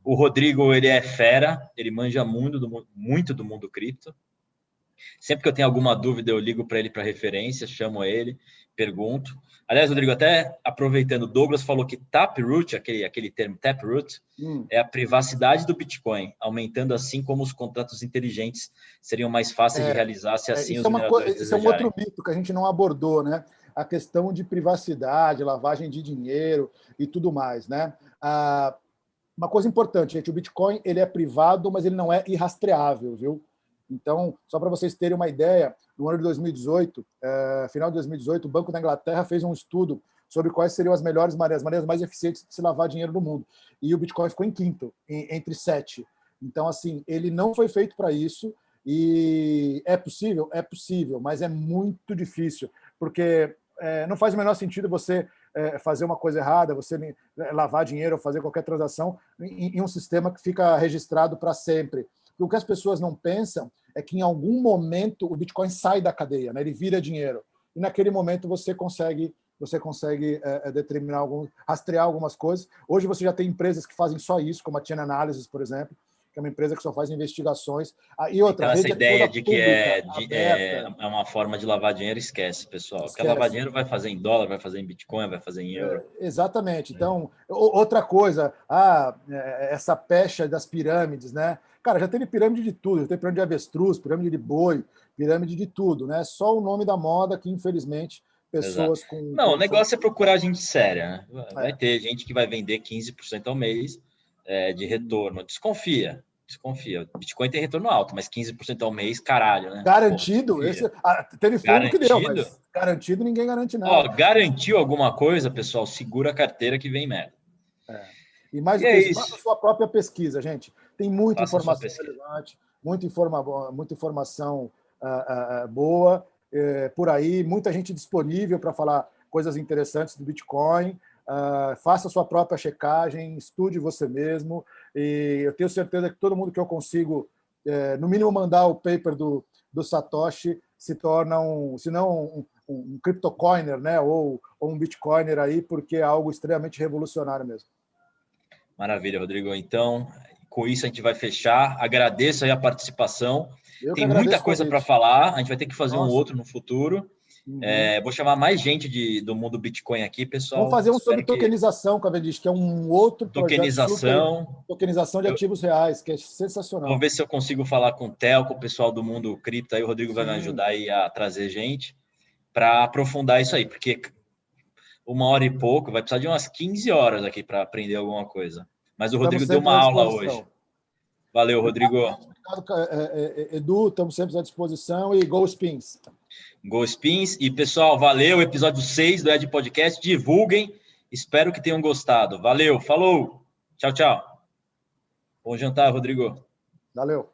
O Rodrigo, ele é fera, ele manja muito do, muito do mundo cripto. Sempre que eu tenho alguma dúvida, eu ligo para ele para referência, chamo ele, pergunto. Aliás, Rodrigo, até aproveitando, Douglas falou que Taproot, aquele, aquele termo Taproot, hum. é a privacidade do Bitcoin, aumentando assim como os contratos inteligentes seriam mais fáceis é, de realizar se é, assim é, os é uma Isso é um outro mito que a gente não abordou, né? A questão de privacidade, lavagem de dinheiro e tudo mais, né? Ah, uma coisa importante, gente, o Bitcoin ele é privado, mas ele não é irrastreável, viu? Então, só para vocês terem uma ideia, no ano de 2018, é, final de 2018, o Banco da Inglaterra fez um estudo sobre quais seriam as melhores maneiras, as maneiras mais eficientes de se lavar dinheiro no mundo. E o Bitcoin ficou em quinto, entre sete. Então, assim, ele não foi feito para isso. E é possível? É possível, mas é muito difícil, porque é, não faz o menor sentido você é, fazer uma coisa errada, você é, lavar dinheiro ou fazer qualquer transação em, em um sistema que fica registrado para sempre. O que as pessoas não pensam é que em algum momento o Bitcoin sai da cadeia, né? ele vira dinheiro. E naquele momento você consegue você consegue é, é determinar algum, rastrear algumas coisas. Hoje você já tem empresas que fazem só isso, como a Chain Analysis, por exemplo, que é uma empresa que só faz investigações. Ah, e outra, então, essa ideia de que é, de, é, é, uma forma de lavar dinheiro, esquece, pessoal. Esquece. Quer lavar dinheiro, vai fazer em dólar, vai fazer em Bitcoin, vai fazer em euro. É, exatamente. Então, outra coisa, ah, é, essa pecha das pirâmides, né? Cara, já teve pirâmide de tudo, já teve pirâmide de avestruz, pirâmide de boi, pirâmide de tudo, né? Só o nome da moda que, infelizmente, pessoas Exato. com. Não, o negócio é procurar gente séria, né? Vai é. ter gente que vai vender 15% ao mês é, de retorno. Desconfia, desconfia. Bitcoin tem retorno alto, mas 15% ao mês, caralho, né? Garantido? Pô, esse, ah, teve fundo que deu, mas garantido ninguém garante nada. Ó, garantiu alguma coisa, pessoal, segura a carteira que vem merda. É. E mais do que é isso, faça a sua própria pesquisa, gente. Tem muita faça informação relevante, muita, informa, muita informação uh, uh, boa uh, por aí, muita gente disponível para falar coisas interessantes do Bitcoin. Uh, faça sua própria checagem, estude você mesmo. E eu tenho certeza que todo mundo que eu consigo, é, no mínimo, mandar o paper do, do Satoshi se torna um, se não um, um, cryptocoiner, né? ou, ou um bitcoiner aí, porque é algo extremamente revolucionário mesmo. Maravilha, Rodrigo. Então, com isso a gente vai fechar. Agradeço aí a participação. Eu Tem muita coisa para falar. A gente vai ter que fazer Nossa. um outro no futuro. Uhum. É, vou chamar mais gente de, do mundo Bitcoin aqui, pessoal. Vamos fazer um sobre tokenização, que... Cavendish, que é um outro tokenização. Super... Tokenização de ativos eu... reais, que é sensacional. Vamos ver se eu consigo falar com o Theo, com o pessoal do mundo cripto. Aí o Rodrigo Sim. vai me ajudar aí a trazer gente para aprofundar isso aí, porque uma hora e pouco vai precisar de umas 15 horas aqui para aprender alguma coisa. Mas o Rodrigo deu uma aula hoje. Valeu, Rodrigo. Obrigado, é, é, é, Edu, estamos sempre à disposição e Go Spins. Go Spins. E, pessoal, valeu. Episódio 6 do Ed Podcast. Divulguem. Espero que tenham gostado. Valeu, falou. Tchau, tchau. Bom jantar, Rodrigo. Valeu.